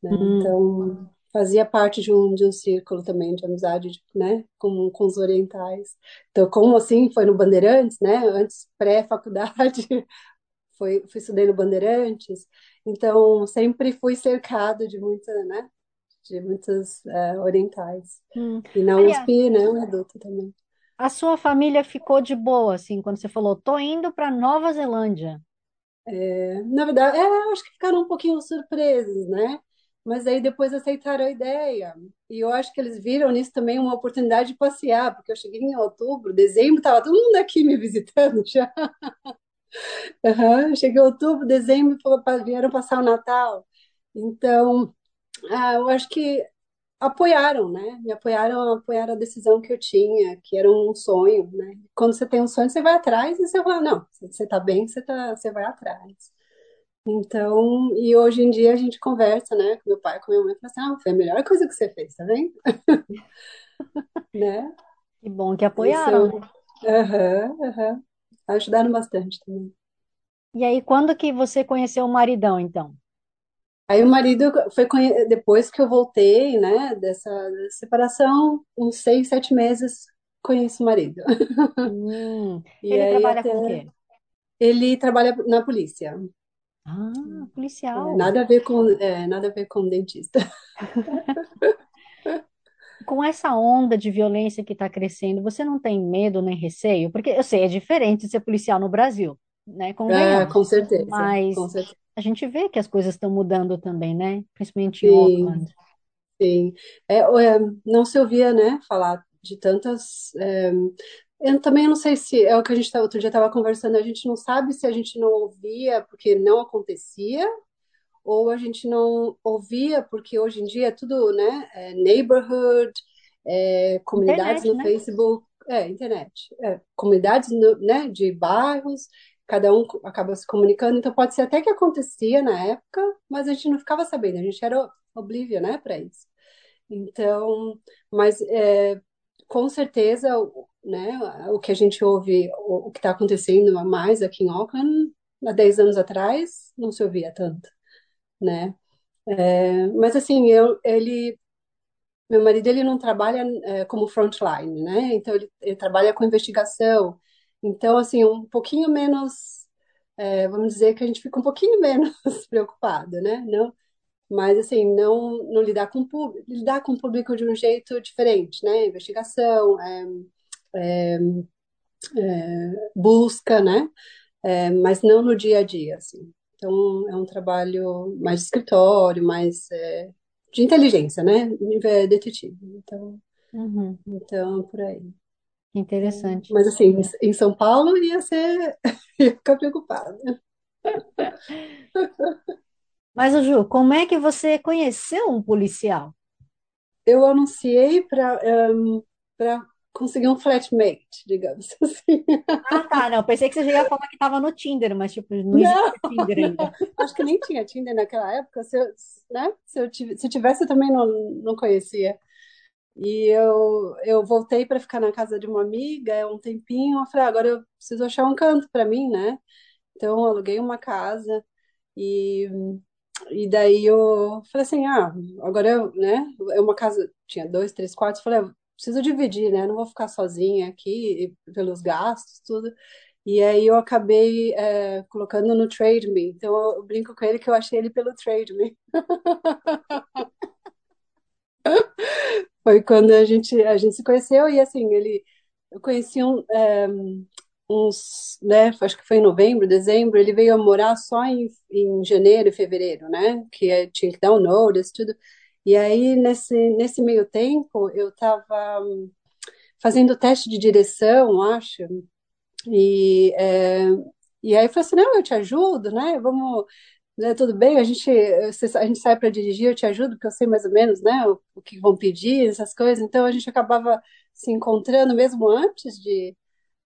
S2: né?
S3: Hum.
S2: Então fazia parte de um, de um círculo também de amizade, né, com, com os orientais. Então, como assim, foi no Bandeirantes, né, antes pré-faculdade, <laughs> foi, fui estudei no Bandeirantes, então sempre fui cercado de muita, né, de muitas é, orientais.
S3: Hum.
S2: E na
S3: Aliás,
S2: USP, né, um adulto também.
S3: a sua família ficou de boa, assim, quando você falou, tô indo para Nova Zelândia.
S2: É, na verdade, é, acho que ficaram um pouquinho surpresos, né? Mas aí depois aceitaram a ideia. E eu acho que eles viram nisso também uma oportunidade de passear, porque eu cheguei em outubro, dezembro, estava todo mundo aqui me visitando já. <laughs> Uhum. Cheguei em outubro, dezembro, vieram passar o Natal. Então, ah, eu acho que apoiaram, né? Me apoiaram, apoiaram a decisão que eu tinha, que era um sonho, né? Quando você tem um sonho, você vai atrás e você fala, não, você tá bem, você tá, você vai atrás. Então, e hoje em dia a gente conversa, né, com meu pai, com minha mãe, fala assim, ah, foi a melhor coisa que você fez, tá vendo? <laughs> né?
S3: Que bom que apoiaram,
S2: Isso,
S3: né?
S2: aham, aham. Ajudaram bastante também.
S3: E aí, quando que você conheceu o maridão, então?
S2: Aí o marido foi conhe- depois que eu voltei, né, dessa separação, uns seis, sete meses, conheci o marido. <laughs>
S3: Hum, ele trabalha
S2: até
S3: com o quê?
S2: ele trabalha na polícia.
S3: Ah,
S2: É,
S3: policial.
S2: nada a ver com, é, nada a ver com dentista. <laughs>
S3: Com essa onda de violência que está crescendo, você não tem medo nem receio? Porque eu sei, é diferente ser policial no Brasil, né?
S2: Ah,
S3: Convenhamos.
S2: com certeza, com
S3: Mas
S2: certeza.
S3: a gente vê que as coisas estão mudando também, né? Principalmente em
S2: Sim,
S3: Auckland.
S2: sim. É, é, não se ouvia, né, falar de tantas. é, eu também não sei se é o que a gente tá, outro dia estava conversando. A gente não sabe se a gente não ouvia porque não acontecia ou a gente não ouvia porque hoje em dia é tudo, né, é neighborhood, é, comunidades
S3: Internet,
S2: no
S3: né?
S2: Facebook, é, internet, é, comunidades, no- né, de bairros, cada um acaba se comunicando, então pode ser até que acontecia na época, mas a gente não ficava sabendo, a gente era oblívia, né, para isso. Então, mas é, com certeza, né, o que a gente ouve, o, o que está acontecendo mais aqui em Auckland, há 10 anos atrás, não se ouvia tanto né? É, mas assim, eu, ele, meu marido, ele não trabalha é, como frontline, né? Então ele, ele trabalha com investigação. Então, assim, um pouquinho menos, é, vamos dizer que a gente fica um pouquinho menos <laughs> preocupado, né? Não, mas assim, não, não lidar com público, lidar com o público de um jeito diferente, né? Investigação, é, busca, né? É, mas não no dia a dia, assim. Então, é um trabalho mais de escritório, mais é, de inteligência, né? Nível detetive. Então,
S3: Uhum,
S2: então, por aí.
S3: interessante.
S2: mas assim, em São Paulo ia ser, <laughs> ia ficar preocupada. <laughs>
S3: Mas, Ju, como é que você conheceu um policial?
S2: Eu anunciei para para conseguir um flatmate, digamos <laughs> assim.
S3: Ah, tá, não. Pensei que você já ia falar que estava no Tinder, mas, tipo, não
S2: Não,
S3: existia Tinder ainda.
S2: não, acho que nem tinha Tinder naquela época. Se eu, né? Se eu tive, se tivesse, eu também não, não conhecia. E eu, eu voltei para ficar na casa de uma amiga há um tempinho. Eu falei, ah, agora eu preciso achar um canto para mim, né? Então, eu aluguei uma casa e, e daí eu falei assim, ah, agora eu, né? É uma casa, tinha dois, três quartos. Falei, preciso dividir, né? Não vou ficar sozinha aqui pelos gastos, tudo. E aí eu acabei é, colocando no Trade Me. Então eu brinco com ele que eu achei ele pelo Trade Me. <laughs> Foi quando a gente, a gente se conheceu e assim, ele eu conheci um, é, uns, né, acho que foi em novembro, dezembro, ele veio morar só em, em janeiro e fevereiro, né? Que é- tinha que dar um notice, tudo. E aí, nesse, nesse meio tempo, eu estava fazendo teste de direção, acho, e, é, e aí eu falei assim, não, eu te ajudo, né? Vamos, né, tudo bem, a gente, a gente sai para dirigir, eu te ajudo, porque eu sei mais ou menos, né, o, o que vão pedir, essas coisas. Então a gente acabava se encontrando mesmo antes de,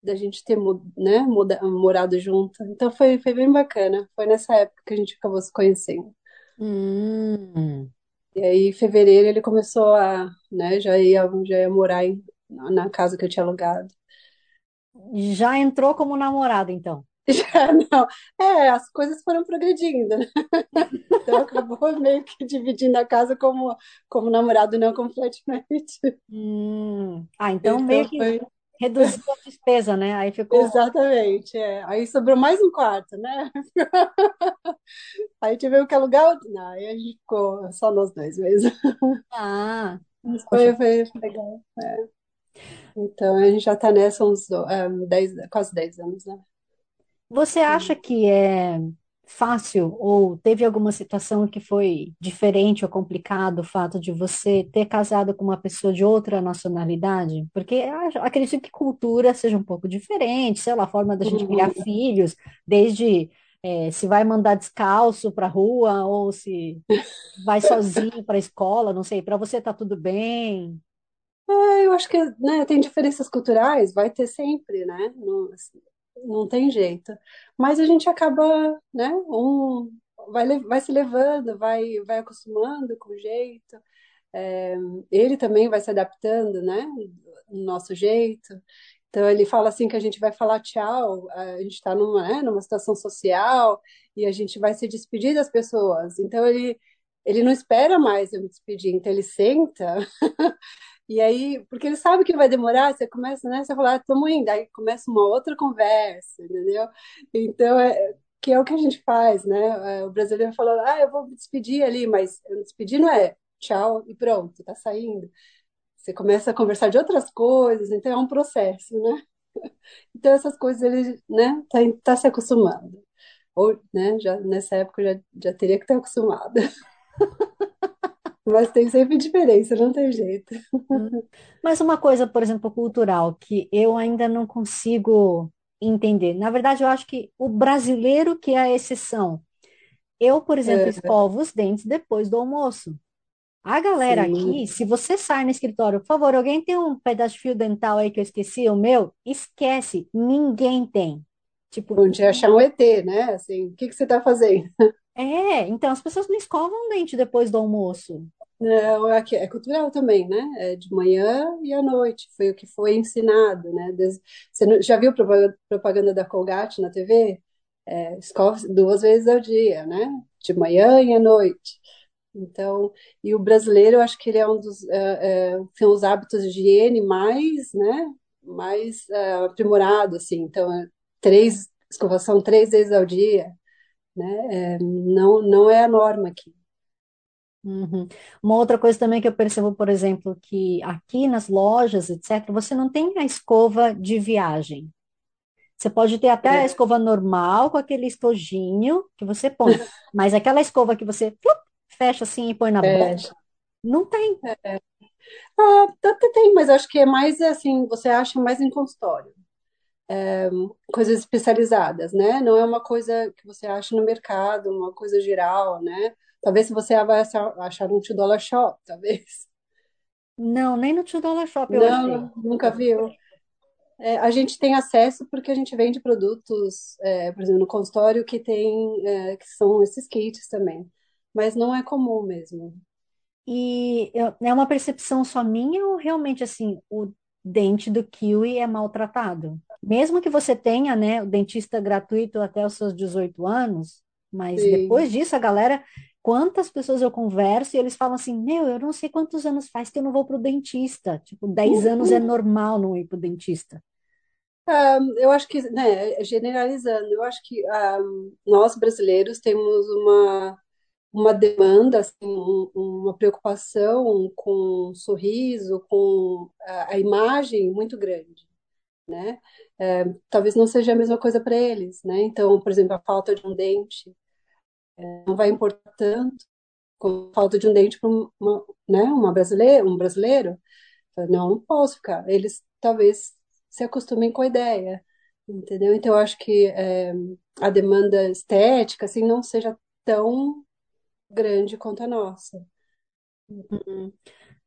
S2: da gente ter, né, morado junto. Então foi, foi bem bacana. Foi nessa época que a gente acabou se conhecendo.
S3: Hum.
S2: E aí, em fevereiro, ele começou a, né, já ia, já ia morar em, na casa que eu tinha alugado.
S3: Já entrou como namorado, então? <laughs>
S2: Já não. É, as coisas foram progredindo, né? <laughs> Então acabou meio que dividindo a casa como, como namorado, não como flatmate.
S3: Hum. Ah, então, então meio que foi... reduziu a despesa, né? Aí <laughs> ficou.
S2: Exatamente, é. Aí sobrou mais um quarto, né? <laughs> Aí tivemos que alugar outro. Não, aí a gente ficou só nós dois mesmo.
S3: Ah,
S2: Mas foi, foi, foi legal. É. Então a gente já está nessa uns um, dez, quase 10 anos, né?
S3: Você acha que é fácil ou teve alguma situação que foi diferente ou complicado o fato de você ter casado com uma pessoa de outra nacionalidade? Porque acredito que cultura seja um pouco diferente, sei lá, a forma da gente criar
S2: Uhum.
S3: filhos, desde é, se vai mandar descalço para a rua ou se vai sozinho para a escola, não sei, para você tá tudo bem?
S2: É, eu acho que né, tem diferenças culturais, vai ter sempre, né? Não, não tem jeito. Mas a gente acaba, né? Um vai, vai se levando, vai, vai acostumando com o jeito. É, ele também vai se adaptando, né? No nosso jeito. Então ele fala assim que a gente vai falar tchau, a gente está numa, né, numa situação social e a gente vai se despedir das pessoas. Então ele ele não espera mais eu me despedir, então ele senta <laughs> e aí, porque ele sabe que vai demorar, você começa, né? Você fala, ah, estamos indo, aí começa uma outra conversa, entendeu? Então, é, que é o que a gente faz, né? É, O brasileiro falou, ah, eu vou me despedir ali, mas me despedir não é tchau e pronto, tá saindo. Você começa a conversar de outras coisas, então é um processo, né? <laughs> Então essas coisas ele, né, tá, tá se acostumando. Ou, né, já nessa época já, já teria que estar acostumado. <laughs> Mas tem sempre diferença, não tem jeito.
S3: Hum. Mas uma coisa, por exemplo, cultural, que eu ainda não consigo entender. Na verdade, eu acho que o brasileiro que é a exceção. Eu, por exemplo,
S2: É,
S3: escovo os dentes depois do almoço. A galera
S2: sim.
S3: aqui, se você sai no escritório, por favor, alguém tem um pedaço de fio dental aí que eu esqueci, o meu? Esquece, ninguém tem. Tipo,
S2: Bom dia, achar um ET, né? Assim, o que que você está fazendo?
S3: é, então as pessoas não escovam o dente depois do almoço.
S2: Não, é, é cultural também, né? É de manhã e à noite. Foi o que foi ensinado, né? Você já viu propaganda da Colgate na TV? É, escove duas vezes ao dia, né? De manhã e à noite. Então, e o brasileiro, eu acho que ele é um dos, é, é, tem os hábitos de higiene mais, né? Mais aprimorado, assim. Então, três, escovação três vezes ao dia, né? Não, não é a norma aqui.
S3: Uhum. Uma outra coisa também que eu percebo, por exemplo, que aqui nas lojas, etc., você não tem a escova de viagem. Você pode ter até a
S2: É,
S3: escova normal, com aquele estojinho que você põe, <laughs> mas aquela escova que você fecha assim e põe na boca,
S2: é,
S3: não tem.
S2: Ah, até tem, mas acho que é mais assim, você acha mais em consultório, coisas especializadas, né? Não é uma coisa que você acha no mercado, uma coisa geral, né? Talvez se você vai achar um two dollar shop, talvez.
S3: Não, nem no Two Dollar Shop eu achei.
S2: Não, nunca viu. É, a gente tem acesso porque a gente vende produtos, é, por exemplo, no consultório que tem, é, que são esses kits também. Mas não é comum mesmo.
S3: E eu- é uma percepção só minha ou realmente assim, o dente do kiwi é maltratado? Mesmo que você tenha, né, o dentista gratuito até os seus 18 anos, mas depois
S2: Sim.
S3: disso a galera, quantas pessoas eu converso e eles falam assim, meu, eu não sei quantos anos faz que eu não vou pro dentista. Tipo, 10 anos é normal não ir pro dentista.
S2: Ah, eu acho que, né, generalizando, eu acho que ah, nós brasileiros temos uma, uma demanda, assim, um- uma preocupação com o sorriso, com a, a imagem muito grande, né? É, talvez não seja a mesma coisa para eles, né? Então, por exemplo, a falta de um dente não vai importar tanto como a falta de um dente para uma, né, uma brasileira, um brasileiro. Não, não posso ficar. Eles talvez se acostumem com a ideia, entendeu? Então, eu acho que é, a demanda estética, assim, não seja tão grande quanto a nossa.
S3: Uhum.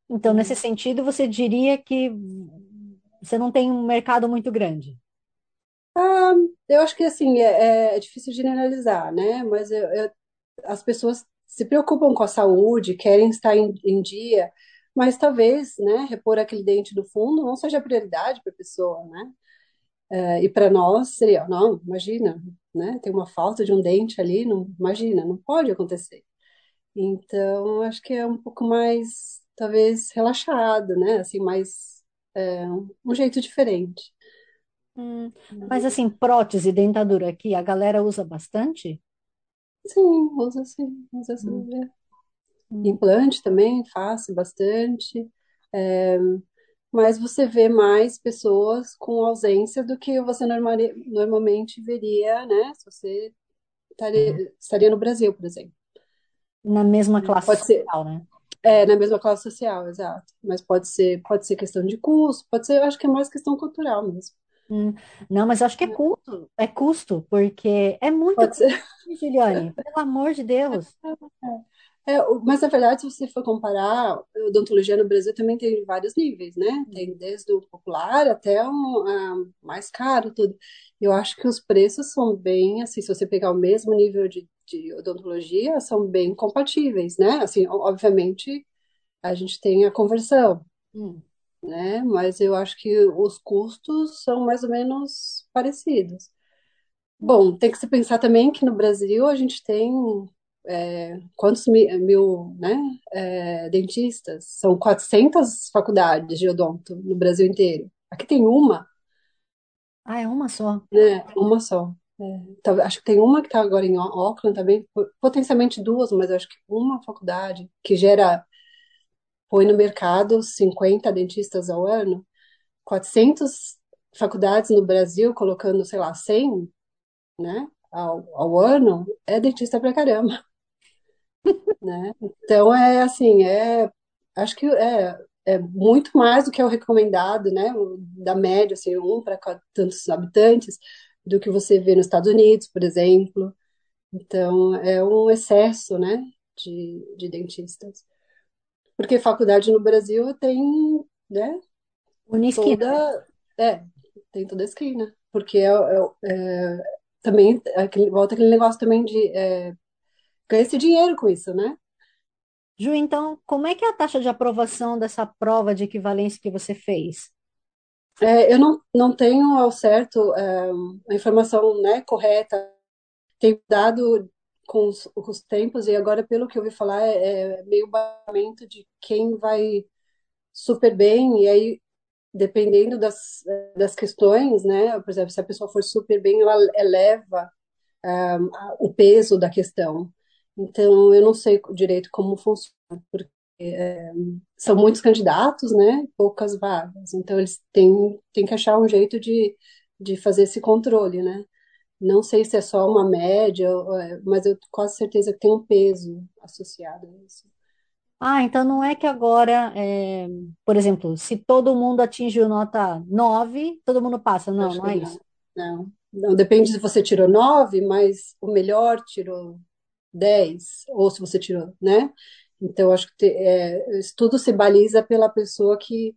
S3: Então, nesse sentido, você diria que você não tem um mercado muito grande.
S2: Ah, eu acho que assim é, é difícil generalizar, né? Mas eu- eu- as pessoas se preocupam com a saúde, querem estar em, em dia, mas talvez, né, repor aquele dente do fundo não seja prioridade para a pessoa, né? É, e para nós seria, não, imagina, né? Tem uma falta de um dente ali, não, imagina, não pode acontecer. Então, acho que é um pouco mais, talvez, relaxado, né? Assim, mais é, um jeito diferente.
S3: Hum, mas assim, prótese, dentadura aqui, a galera usa bastante?
S2: Sim, usa sim, usa
S3: Hum,
S2: sim.
S3: hum.
S2: Implante também faço bastante. É, mas você vê mais pessoas com ausência do que você normalmente veria, né? Se você estaria, estaria no Brasil, por exemplo.
S3: Na mesma classe
S2: Pode ser,
S3: social, né?
S2: é, na mesma classe social, exato. Mas pode ser, pode ser questão de custo, pode ser, eu acho que é mais questão cultural mesmo.
S3: Hum, Não, mas eu acho que é custo, é custo, porque é muito
S2: Pode ser.
S3: Juliane, <laughs> pelo amor de Deus.
S2: É, o- mas na verdade, se você for comparar, a odontologia no Brasil também tem vários níveis, né? Tem desde o popular até o ah, mais caro, tudo. Eu acho que os preços são bem, assim, se você pegar o mesmo nível de, de odontologia, são bem compatíveis, né? Assim, o- obviamente, a gente tem a conversão,
S3: Hum.
S2: Né? Mas eu acho que os custos são mais ou menos parecidos. Bom, tem que se pensar também que no Brasil a gente tem é, quantos mi- mil, né, é, dentistas? São 400 faculdades de odonto no Brasil inteiro. Aqui tem uma,
S3: Ah, é uma só.
S2: né, uma só. É, então, acho que tem uma que está agora em Au- Auckland também, po- potencialmente duas, mas acho que uma faculdade que gera, põe no mercado 50 dentistas ao ano, 400 faculdades no Brasil, colocando, sei lá, 100, né, ao, ao ano, é dentista pra caramba. <laughs> né? Então é assim, é acho que é, é muito mais do que é o recomendado, né? Da média, assim, um para tantos habitantes, do que você vê nos Estados Unidos, por exemplo. Então é um excesso, né? De, de dentistas. Porque faculdade no Brasil tem, né?
S3: Unisquina?
S2: Toda, é, tem toda a esquina. Porque é, é, é, também aquele, volta aquele negócio também de é, ganhar esse dinheiro com isso, né?
S3: Ju, então, como é que é a taxa de aprovação dessa prova de equivalência que você fez?
S2: É, eu não, não tenho ao certo é, a informação, né, correta. Tenho dado com os, os tempos e agora, pelo que eu ouvi falar, é, é meio basamento de quem vai super bem e aí, dependendo das, das questões, né, por exemplo, se a pessoa for super bem, ela eleva a- o peso da questão. Então, eu não sei direito como funciona, porque são muitos candidatos, né? Poucas vagas. Então, eles têm, têm que achar um jeito de, de fazer esse controle, né? Não sei se é só uma média, é- mas eu tenho quase certeza que tem um peso associado a isso.
S3: Ah, então não é que agora, é, por exemplo, se todo mundo atingiu nota 9, todo mundo passa. Não,
S2: acho
S3: não é
S2: não.
S3: isso.
S2: Não, não depende se você tirou nove, mas o melhor tirou dez, ou se você tirou, né? Então, acho que te- é, isso tudo se baliza pela pessoa que,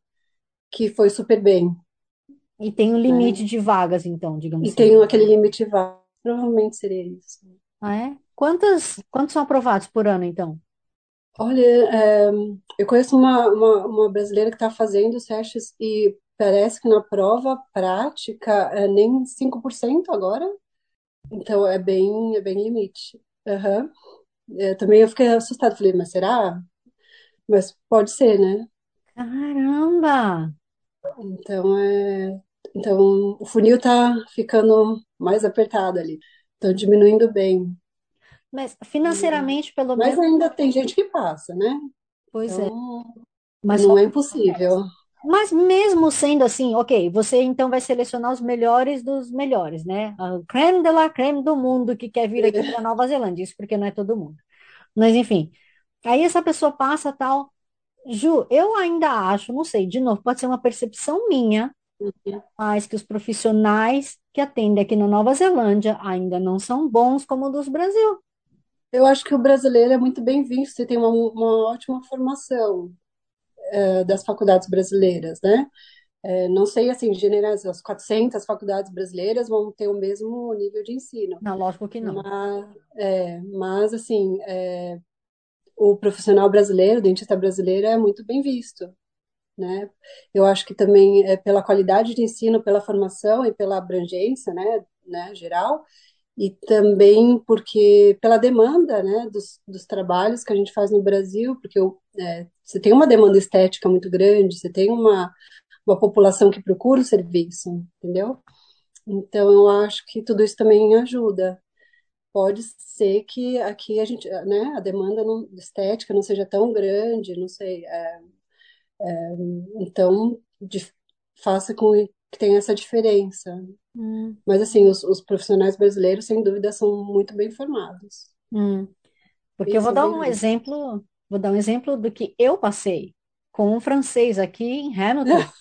S2: que foi super bem,
S3: E tem um limite de vagas, então, digamos
S2: E
S3: assim.
S2: tem aquele limite vago. Provavelmente seria isso.
S3: Ah, é? Quantas, quantos são aprovados por ano, então?
S2: Olha, é, eu conheço uma, uma, uma brasileira que está fazendo os testes e parece que na prova prática é nem 5% agora. Então é bem, é bem limite. É, também eu fiquei assustada. Falei, mas será? Mas pode ser, né?
S3: Caramba!
S2: Então, é, então o funil tá ficando mais apertado ali. Estão diminuindo bem.
S3: Mas financeiramente, pelo
S2: Mas
S3: menos,
S2: ainda tem gente que passa, né?
S3: pois é.
S2: Então,
S3: Mas
S2: não é impossível.
S3: Mas mesmo sendo assim, ok, você então vai selecionar os melhores dos melhores, né? A creme de la creme do mundo que quer vir aqui para Nova Zelândia, isso porque não é todo mundo. Mas enfim, aí essa pessoa passa tal. Ju, eu ainda acho, não sei, de novo, pode ser uma percepção minha, mas que os profissionais que atendem aqui na Nova Zelândia ainda não são bons como o dos Brasil.
S2: Eu acho que o brasileiro é muito bem visto e tem uma, uma ótima formação, eh, das faculdades brasileiras, né? É, não sei, assim, generalizar, as 400 faculdades brasileiras vão ter o mesmo nível de ensino,
S3: Não, lógico que não.
S2: mas, é, mas assim, é, o profissional brasileiro, o dentista brasileiro é muito bem visto, né? Eu acho que também é pela qualidade de ensino, pela formação e pela abrangência, né, né, geral, e também porque pela demanda, né, dos, dos trabalhos que a gente faz no Brasil, porque eu, é, você tem uma demanda estética muito grande, você tem uma, uma população que procura o serviço, entendeu? Então eu acho que tudo isso também ajuda. Pode ser que aqui a gente, né, a demanda não- estética não seja tão grande, não sei. é, então, de- faça com que tenha essa diferença.
S3: Hum,
S2: Mas, assim, os, os profissionais brasileiros, sem dúvida, são muito bem formados.
S3: hum. Porque eu vou
S2: é
S3: dar um exemplo, vou dar um exemplo do que eu passei com um francês aqui em Hamilton.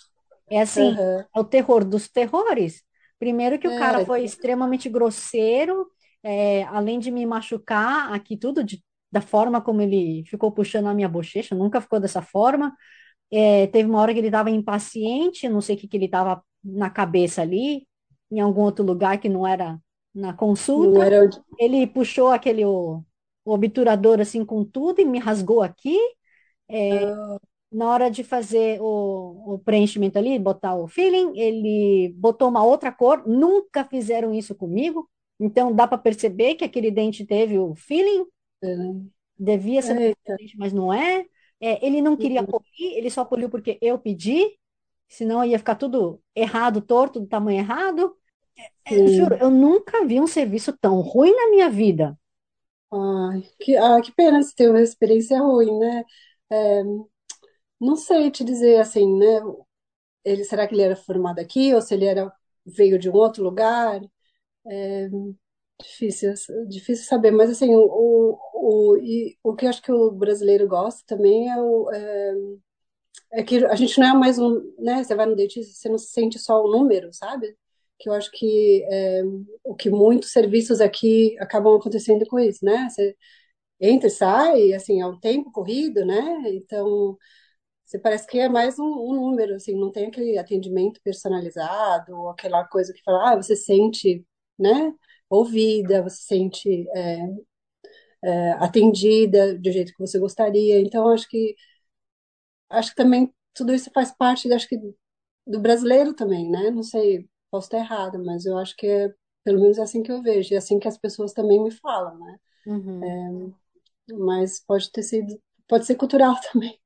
S3: É assim,
S2: Aham.
S3: é o terror dos terrores. Primeiro que o cara
S2: É,
S3: foi extremamente grosseiro, é, além de me machucar aqui tudo, de- da forma como ele ficou puxando a minha bochecha, nunca ficou dessa forma. É, teve uma hora que ele estava impaciente, não sei o que, que ele estava na cabeça ali, em algum outro lugar que não era na
S2: não
S3: consulta.
S2: era.
S3: Ele puxou aquele o, o obturador assim com tudo e me rasgou aqui.
S2: Ah,
S3: Na hora de fazer o, o preenchimento ali, botar o filling, ele botou uma outra cor. Nunca fizeram isso comigo. Então dá para perceber que aquele dente teve o filling, devia ser
S2: eita.
S3: dente, mas não é. É, ele não queria polir, ele só poliu porque eu pedi, senão ia ficar tudo errado, torto, do tamanho errado. É, juro,
S2: Sim.
S3: eu nunca vi um serviço tão ruim na minha vida.
S2: Ai, que, ah, que pena você ter uma experiência ruim, né? É, não sei te dizer assim, né? Ele, será que ele era formado aqui ou se ele era veio de um outro lugar? Difícil, difícil saber, mas assim, o, o, e o que eu acho que o brasileiro gosta também é, o, é, é que a gente não é mais um, né? Você vai no dentista, você não sente só o número, sabe? Que eu acho que é, o que muitos serviços aqui acabam acontecendo com isso, né? Você entra e sai, assim, é um tempo corrido, né? Então, você parece que é mais um, um número, assim, não tem aquele atendimento personalizado, aquela coisa que fala, ah, você sente, né? Ouvida, você sente é, é, atendida do jeito que você gostaria. Então, acho que acho que também tudo isso faz parte, acho que do brasileiro também, né? Não sei, posso estar errada, mas eu acho que é pelo menos é assim que eu vejo, e é assim que as pessoas também me falam, né?
S3: Uhum.
S2: Mas pode ter sido, pode ser cultural <laughs> também,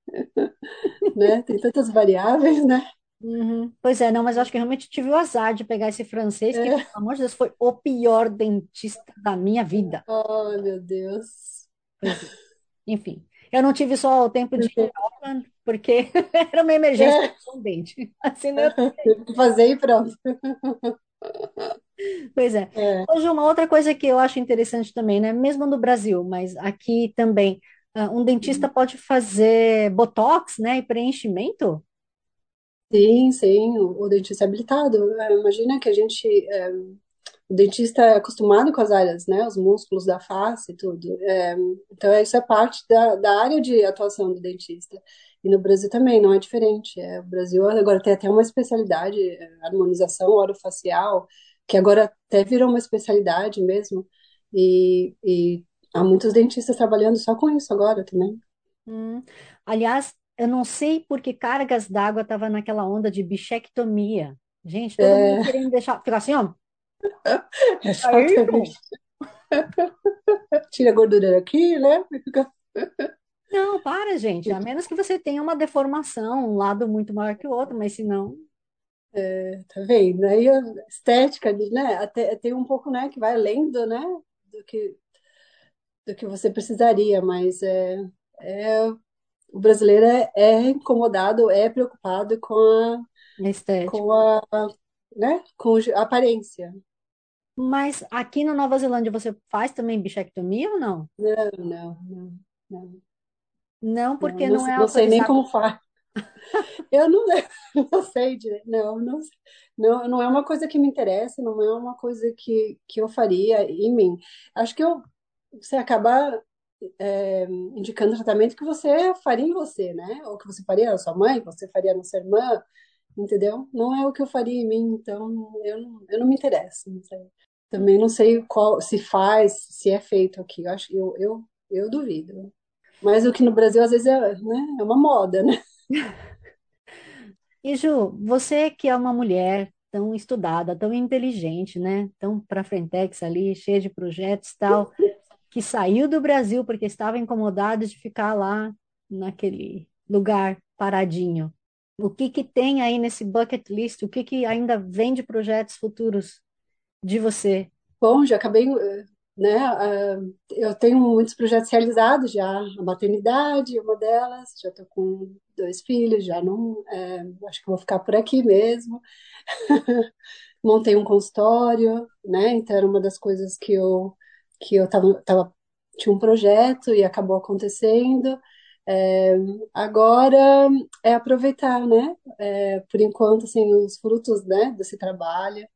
S2: né? Tem tantas variáveis, né?
S3: Uhum. Pois é, não, mas eu acho que realmente tive o azar de pegar esse francês, que, pelo
S2: É.
S3: amor de Deus, foi o pior dentista da minha vida.
S2: Oh, meu Deus.
S3: Pois é. Enfim, eu não tive só o tempo de ir em Auckland, porque <laughs> era uma emergência
S2: É,
S3: com dente. Assim, não...
S2: tem que fazer e pronto.
S3: Pois é.
S2: É,
S3: Hoje, uma outra coisa que eu acho interessante também, né? Mesmo no Brasil, mas aqui também, ah, um dentista pode fazer botox, né? E preenchimento?
S2: Sim, sim, o, dentista é habilitado. É, imagina que a gente, é, o dentista é acostumado com as áreas, né? Os músculos da face e tudo. É, então, isso é parte da, da área de atuação do dentista. E no Brasil também não é diferente. É, o Brasil agora tem até uma especialidade, é, harmonização orofacial, que agora até virou uma especialidade mesmo. E, e há muitos dentistas trabalhando só com isso agora também.
S3: Hum. Aliás, eu não sei por que cargas d'água estava naquela onda de bichectomia. Gente, todo mundo
S2: É,
S3: querendo deixar, ficar assim, ó. <laughs> Aí,
S2: exatamente. <laughs> Tira a gordura daqui, né? Fica-
S3: Não, para, gente. A menos que você tenha uma deformação, um lado muito maior que o outro, mas se não.
S2: Tá vendo? Aí a estética, né? Até tem um pouco, né, que vai além do, né, do que, do que você precisaria, mas é, é, o brasileiro é, é incomodado, é preocupado com a,
S3: estético.
S2: com a, né, com a aparência.
S3: Mas aqui na Nova Zelândia você faz também bichectomia ou não?
S2: Não, não, não, não,
S3: Não,
S2: não,
S3: porque
S2: não,
S3: não é
S2: não sei nem como faz. Eu não, <laughs> não sei direito, não, não, não, não é uma coisa que me interessa, não é uma coisa que, que eu faria em mim. Acho que eu, você acaba é, indicando tratamento que você faria em você, né? Ou que você faria na sua mãe, que você faria na sua irmã. entendeu? Não é o que eu faria em mim, então eu não, eu não me interesso, não. Também não sei qual, se faz, se é feito aqui. Eu acho, eu, eu, eu duvido. Mas o que no Brasil às vezes é, né, é uma moda, né?
S3: E Ju, você que é uma mulher tão estudada, tão inteligente, né? Tão para frentex ali, cheia de projetos e tal, <laughs> que saiu do Brasil porque estava incomodada de ficar lá naquele lugar paradinho. O que que tem aí nesse bucket list? O que que ainda vem de projetos futuros de você?
S2: Bom, já acabei, eh, né? ah, Eu tenho muitos projetos realizados já. A maternidade é uma delas. Já estou com dois filhos, já não. eh, acho que vou ficar por aqui mesmo. <laughs> Montei um consultório, né? Então era uma das coisas que eu que eu tava, tava tinha um projeto e acabou acontecendo. É, agora é aproveitar, né? É, por enquanto, assim, os frutos, né, desse trabalho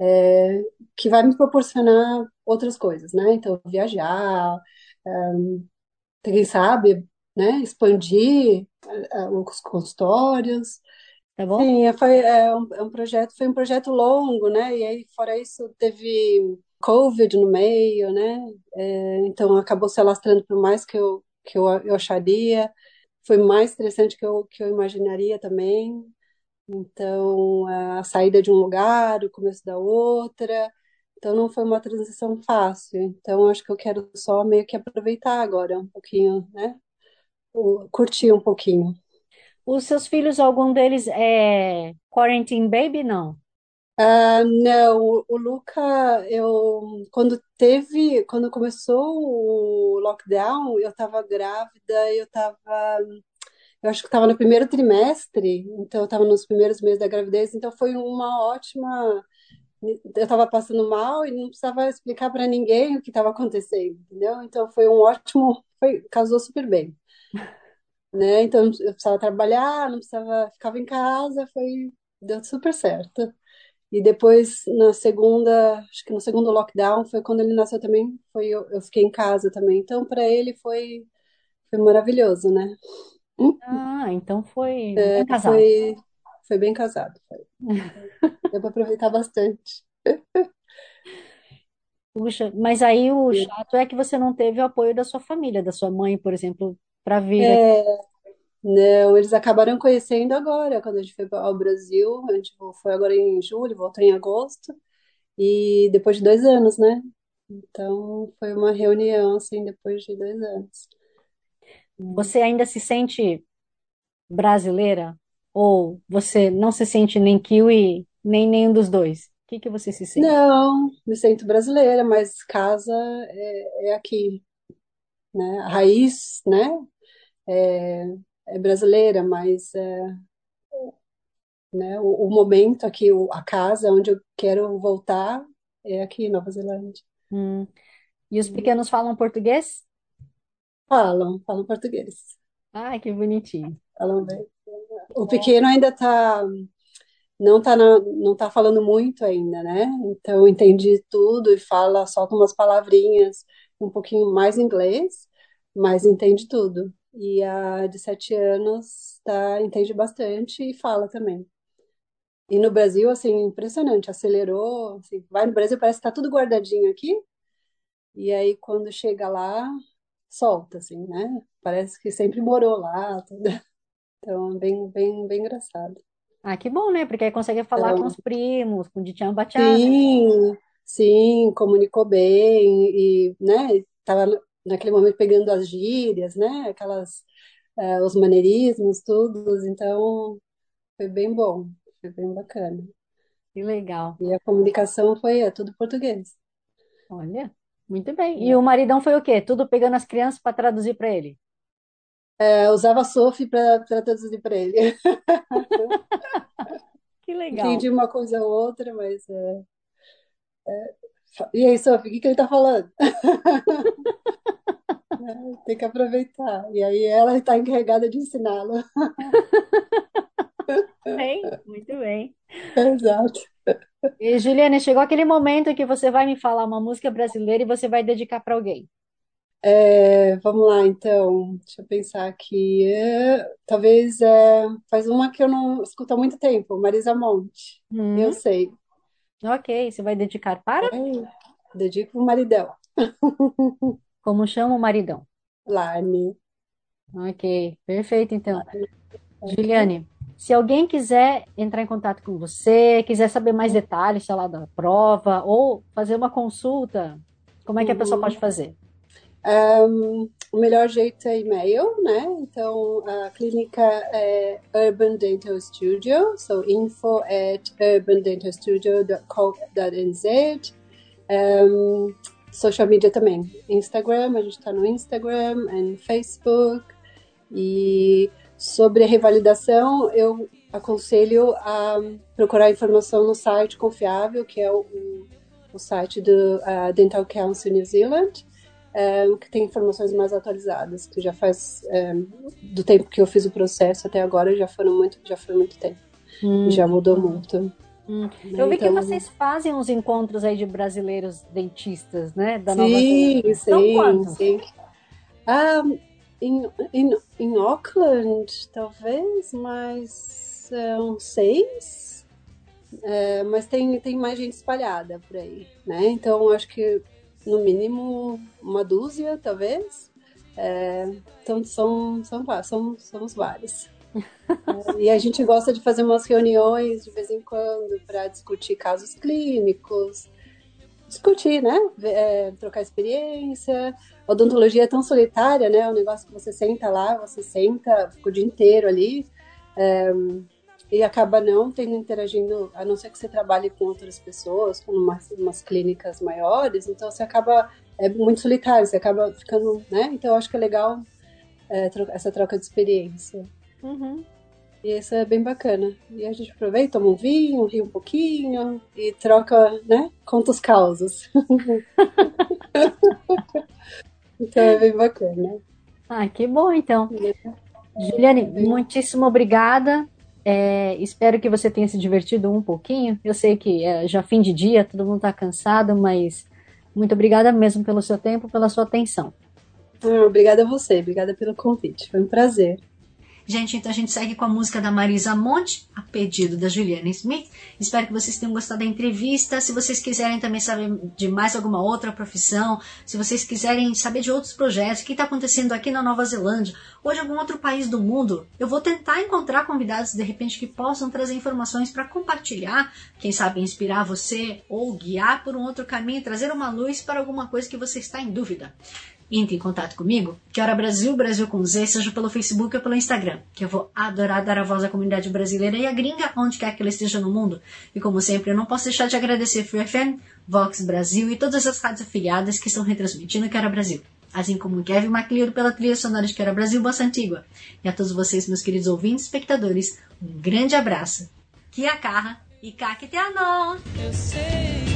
S2: é, que vai me proporcionar outras coisas, né? Então, viajar, quem sabe, né? Expandir é, os consultórios.
S3: Tá bom?
S2: Sim, é, foi, é um, é um projeto, foi um projeto longo, né? E aí, fora isso, teve Covid no meio, né? É, então, acabou se alastrando por mais que eu, que eu, eu acharia. Foi mais interessante que eu, que eu imaginaria também. Então, a saída de um lugar, o começo da outra. Então, não foi uma transição fácil. Então, acho que eu quero só meio que aproveitar agora um pouquinho, né? O- Curtir um pouquinho.
S3: Os seus filhos, algum deles é quarantine baby? Não.
S2: Ah, não, o, Luca, eu quando teve, quando começou o lockdown, eu estava grávida, eu estava, eu acho que estava no primeiro trimestre, então eu estava nos primeiros meses da gravidez, então foi uma ótima. Eu estava passando mal e não precisava explicar para ninguém o que estava acontecendo, entendeu? Então foi um ótimo, foi, casou super bem, né? Então eu precisava trabalhar, não precisava, ficava em casa, foi, deu super certo. E depois, na segunda, acho que no segundo lockdown, foi quando ele nasceu também, foi eu, eu fiquei em casa também. Então, para ele foi, foi maravilhoso, né?
S3: Ah, então foi bem casado.
S2: Foi, foi bem casado, foi. <laughs> Deu para aproveitar bastante.
S3: Puxa, mas aí o chato é que você não teve o apoio da sua família, da sua mãe, por exemplo, para vir aqui.
S2: Não, eles acabaram conhecendo agora, quando a gente foi ao Brasil, a gente foi agora em julho, voltou em agosto, e depois de dois anos, né? Então, foi uma reunião, assim, depois de dois anos.
S3: Você ainda se sente brasileira? Ou você não se sente nem kiwi, nem nenhum dos dois? O que que você se sente?
S2: Não, me sinto brasileira, mas casa é, é aqui, né? A raiz, né? É brasileira, mas é, né? O, o momento aqui, o- a casa onde eu quero voltar é aqui em Nova Zelândia.
S3: Hum. E os pequenos falam português?
S2: Falam, falam português,
S3: Ai, que bonitinho.
S2: falam bem. O pequeno ainda tá, não tá na- não tá falando muito ainda, né? Então entendi tudo e fala, solta umas palavrinhas, um pouquinho mais inglês, mas entende tudo. E a de sete anos tá, entende bastante e fala também. E no Brasil, assim, impressionante, acelerou, assim, vai no Brasil, parece que tá tudo guardadinho aqui, e aí quando chega lá, solta, assim, né? Parece que sempre morou lá, tudo. <laughs> Então, é bem, bem, bem engraçado.
S3: Ah, que bom, né? Porque aí consegue falar com os
S2: Então,
S3: primos, com o Ditian né?
S2: sim, sim, comunicou bem, e, né, tava naquele momento pegando as gírias, né? Aquelas, eh, os maneirismos, tudo, então foi bem bom, foi bem bacana.
S3: Que legal.
S2: E a comunicação foi, é tudo português.
S3: Olha, muito bem. E o maridão foi o quê? Tudo pegando as crianças para traduzir para ele.
S2: É, usava Sophie para traduzir para ele. <laughs>
S3: Que legal.
S2: Entendi uma coisa ou outra, mas. é, E aí, Sophie, o que que ele tá falando? <laughs> Tem que aproveitar. E aí ela está encarregada de ensiná-lo.
S3: Bem, muito bem.
S2: Exato.
S3: E Juliana, chegou aquele momento que você vai me falar uma música brasileira e você vai dedicar para alguém.
S2: É, vamos lá, então. Deixa eu pensar aqui. É, talvez é, faz uma que eu não escuto há muito tempo, Marisa Monte. Eu
S3: Hum,
S2: sei.
S3: Ok, você vai dedicar para?
S2: É, dedico pro maridão. <laughs>
S3: Como chama o maridão?
S2: Lani.
S3: Ok, perfeito então. Juliane, se alguém quiser entrar em contato com você, quiser saber mais detalhes, sei lá, da prova, ou fazer uma consulta, como é que a pessoa
S2: Uhum.
S3: pode fazer?
S2: Um, o melhor jeito é e-mail, né? Então, a clínica é Urban Dental Studio, so info at urbandentalstudio.co.nz. Um, social media também, Instagram, a gente está no Instagram e Facebook. E sobre a revalidação, eu aconselho a procurar informação no site confiável, que é o, o site do uh, Dental Council New Zealand um, que tem informações mais atualizadas, que já faz um, do tempo que eu fiz o processo até agora já foram muito, já foi muito tempo,
S3: Hum,
S2: já mudou muito.
S3: hum.
S2: né?
S3: Eu vi que
S2: Então,
S3: vocês fazem uns encontros aí de brasileiros dentistas, né, da Nova
S2: sim.
S3: São
S2: sim, sim. Ah, em, em, em Auckland, talvez, mais é, uns seis, é, mas tem, tem mais gente espalhada por aí, né? Então, acho que no mínimo uma dúzia, talvez. É, então, são, são, são, somos vários. <laughs> É, e a gente gosta de fazer umas reuniões de vez em quando para discutir casos clínicos, discutir, né? É, trocar experiência. A odontologia é tão solitária, né? É um negócio que você senta lá, você senta, fica o dia inteiro ali. É, e acaba não tendo interagindo, a não ser que você trabalhe com outras pessoas, com umas, umas clínicas maiores, então você acaba, é muito solitário, você acaba ficando, né? Então eu acho que é legal é, tro- essa troca de experiência.
S3: Uhum.
S2: E isso é bem bacana. E a gente aproveita, toma um vinho, ri um pouquinho e troca, né? Conta os causos. <laughs> Então é bem bacana.
S3: Ah, que bom então. Juliane, muitíssimo obrigada. É, espero que você tenha se divertido um pouquinho. Eu sei que é já fim de dia, todo mundo está cansado, mas muito obrigada mesmo pelo seu tempo, pela sua atenção.
S2: Ah, obrigada a você, obrigada pelo convite. Foi um prazer.
S1: Gente, então a gente segue com a música da Marisa Monte, a pedido da Juliana Smith. Espero que vocês tenham gostado da entrevista. Se vocês quiserem também saber de mais alguma outra profissão, se vocês quiserem saber de outros projetos, o que está acontecendo aqui na Nova Zelândia ou de algum outro país do mundo, eu vou tentar encontrar convidados de repente que possam trazer informações para compartilhar, quem sabe inspirar você ou guiar por um outro caminho, trazer uma luz para alguma coisa que você está em dúvida. Entre em contato comigo, que hora Brasil, Brasil com Z, seja pelo Facebook ou pelo Instagram, que eu vou adorar dar a voz à comunidade brasileira e à gringa, onde quer que ela esteja no mundo. E como sempre, eu não posso deixar de agradecer Free FM, Vox Brasil e todas as rádios afiliadas que estão retransmitindo Que Hora Brasil. Assim como Kevin MacLeod pela trilha sonora de Que Hora Brasil Bossa Antigua. E a todos vocês, meus queridos ouvintes e espectadores, um grande abraço. Kia carra e kakiteano!
S4: Eu sei,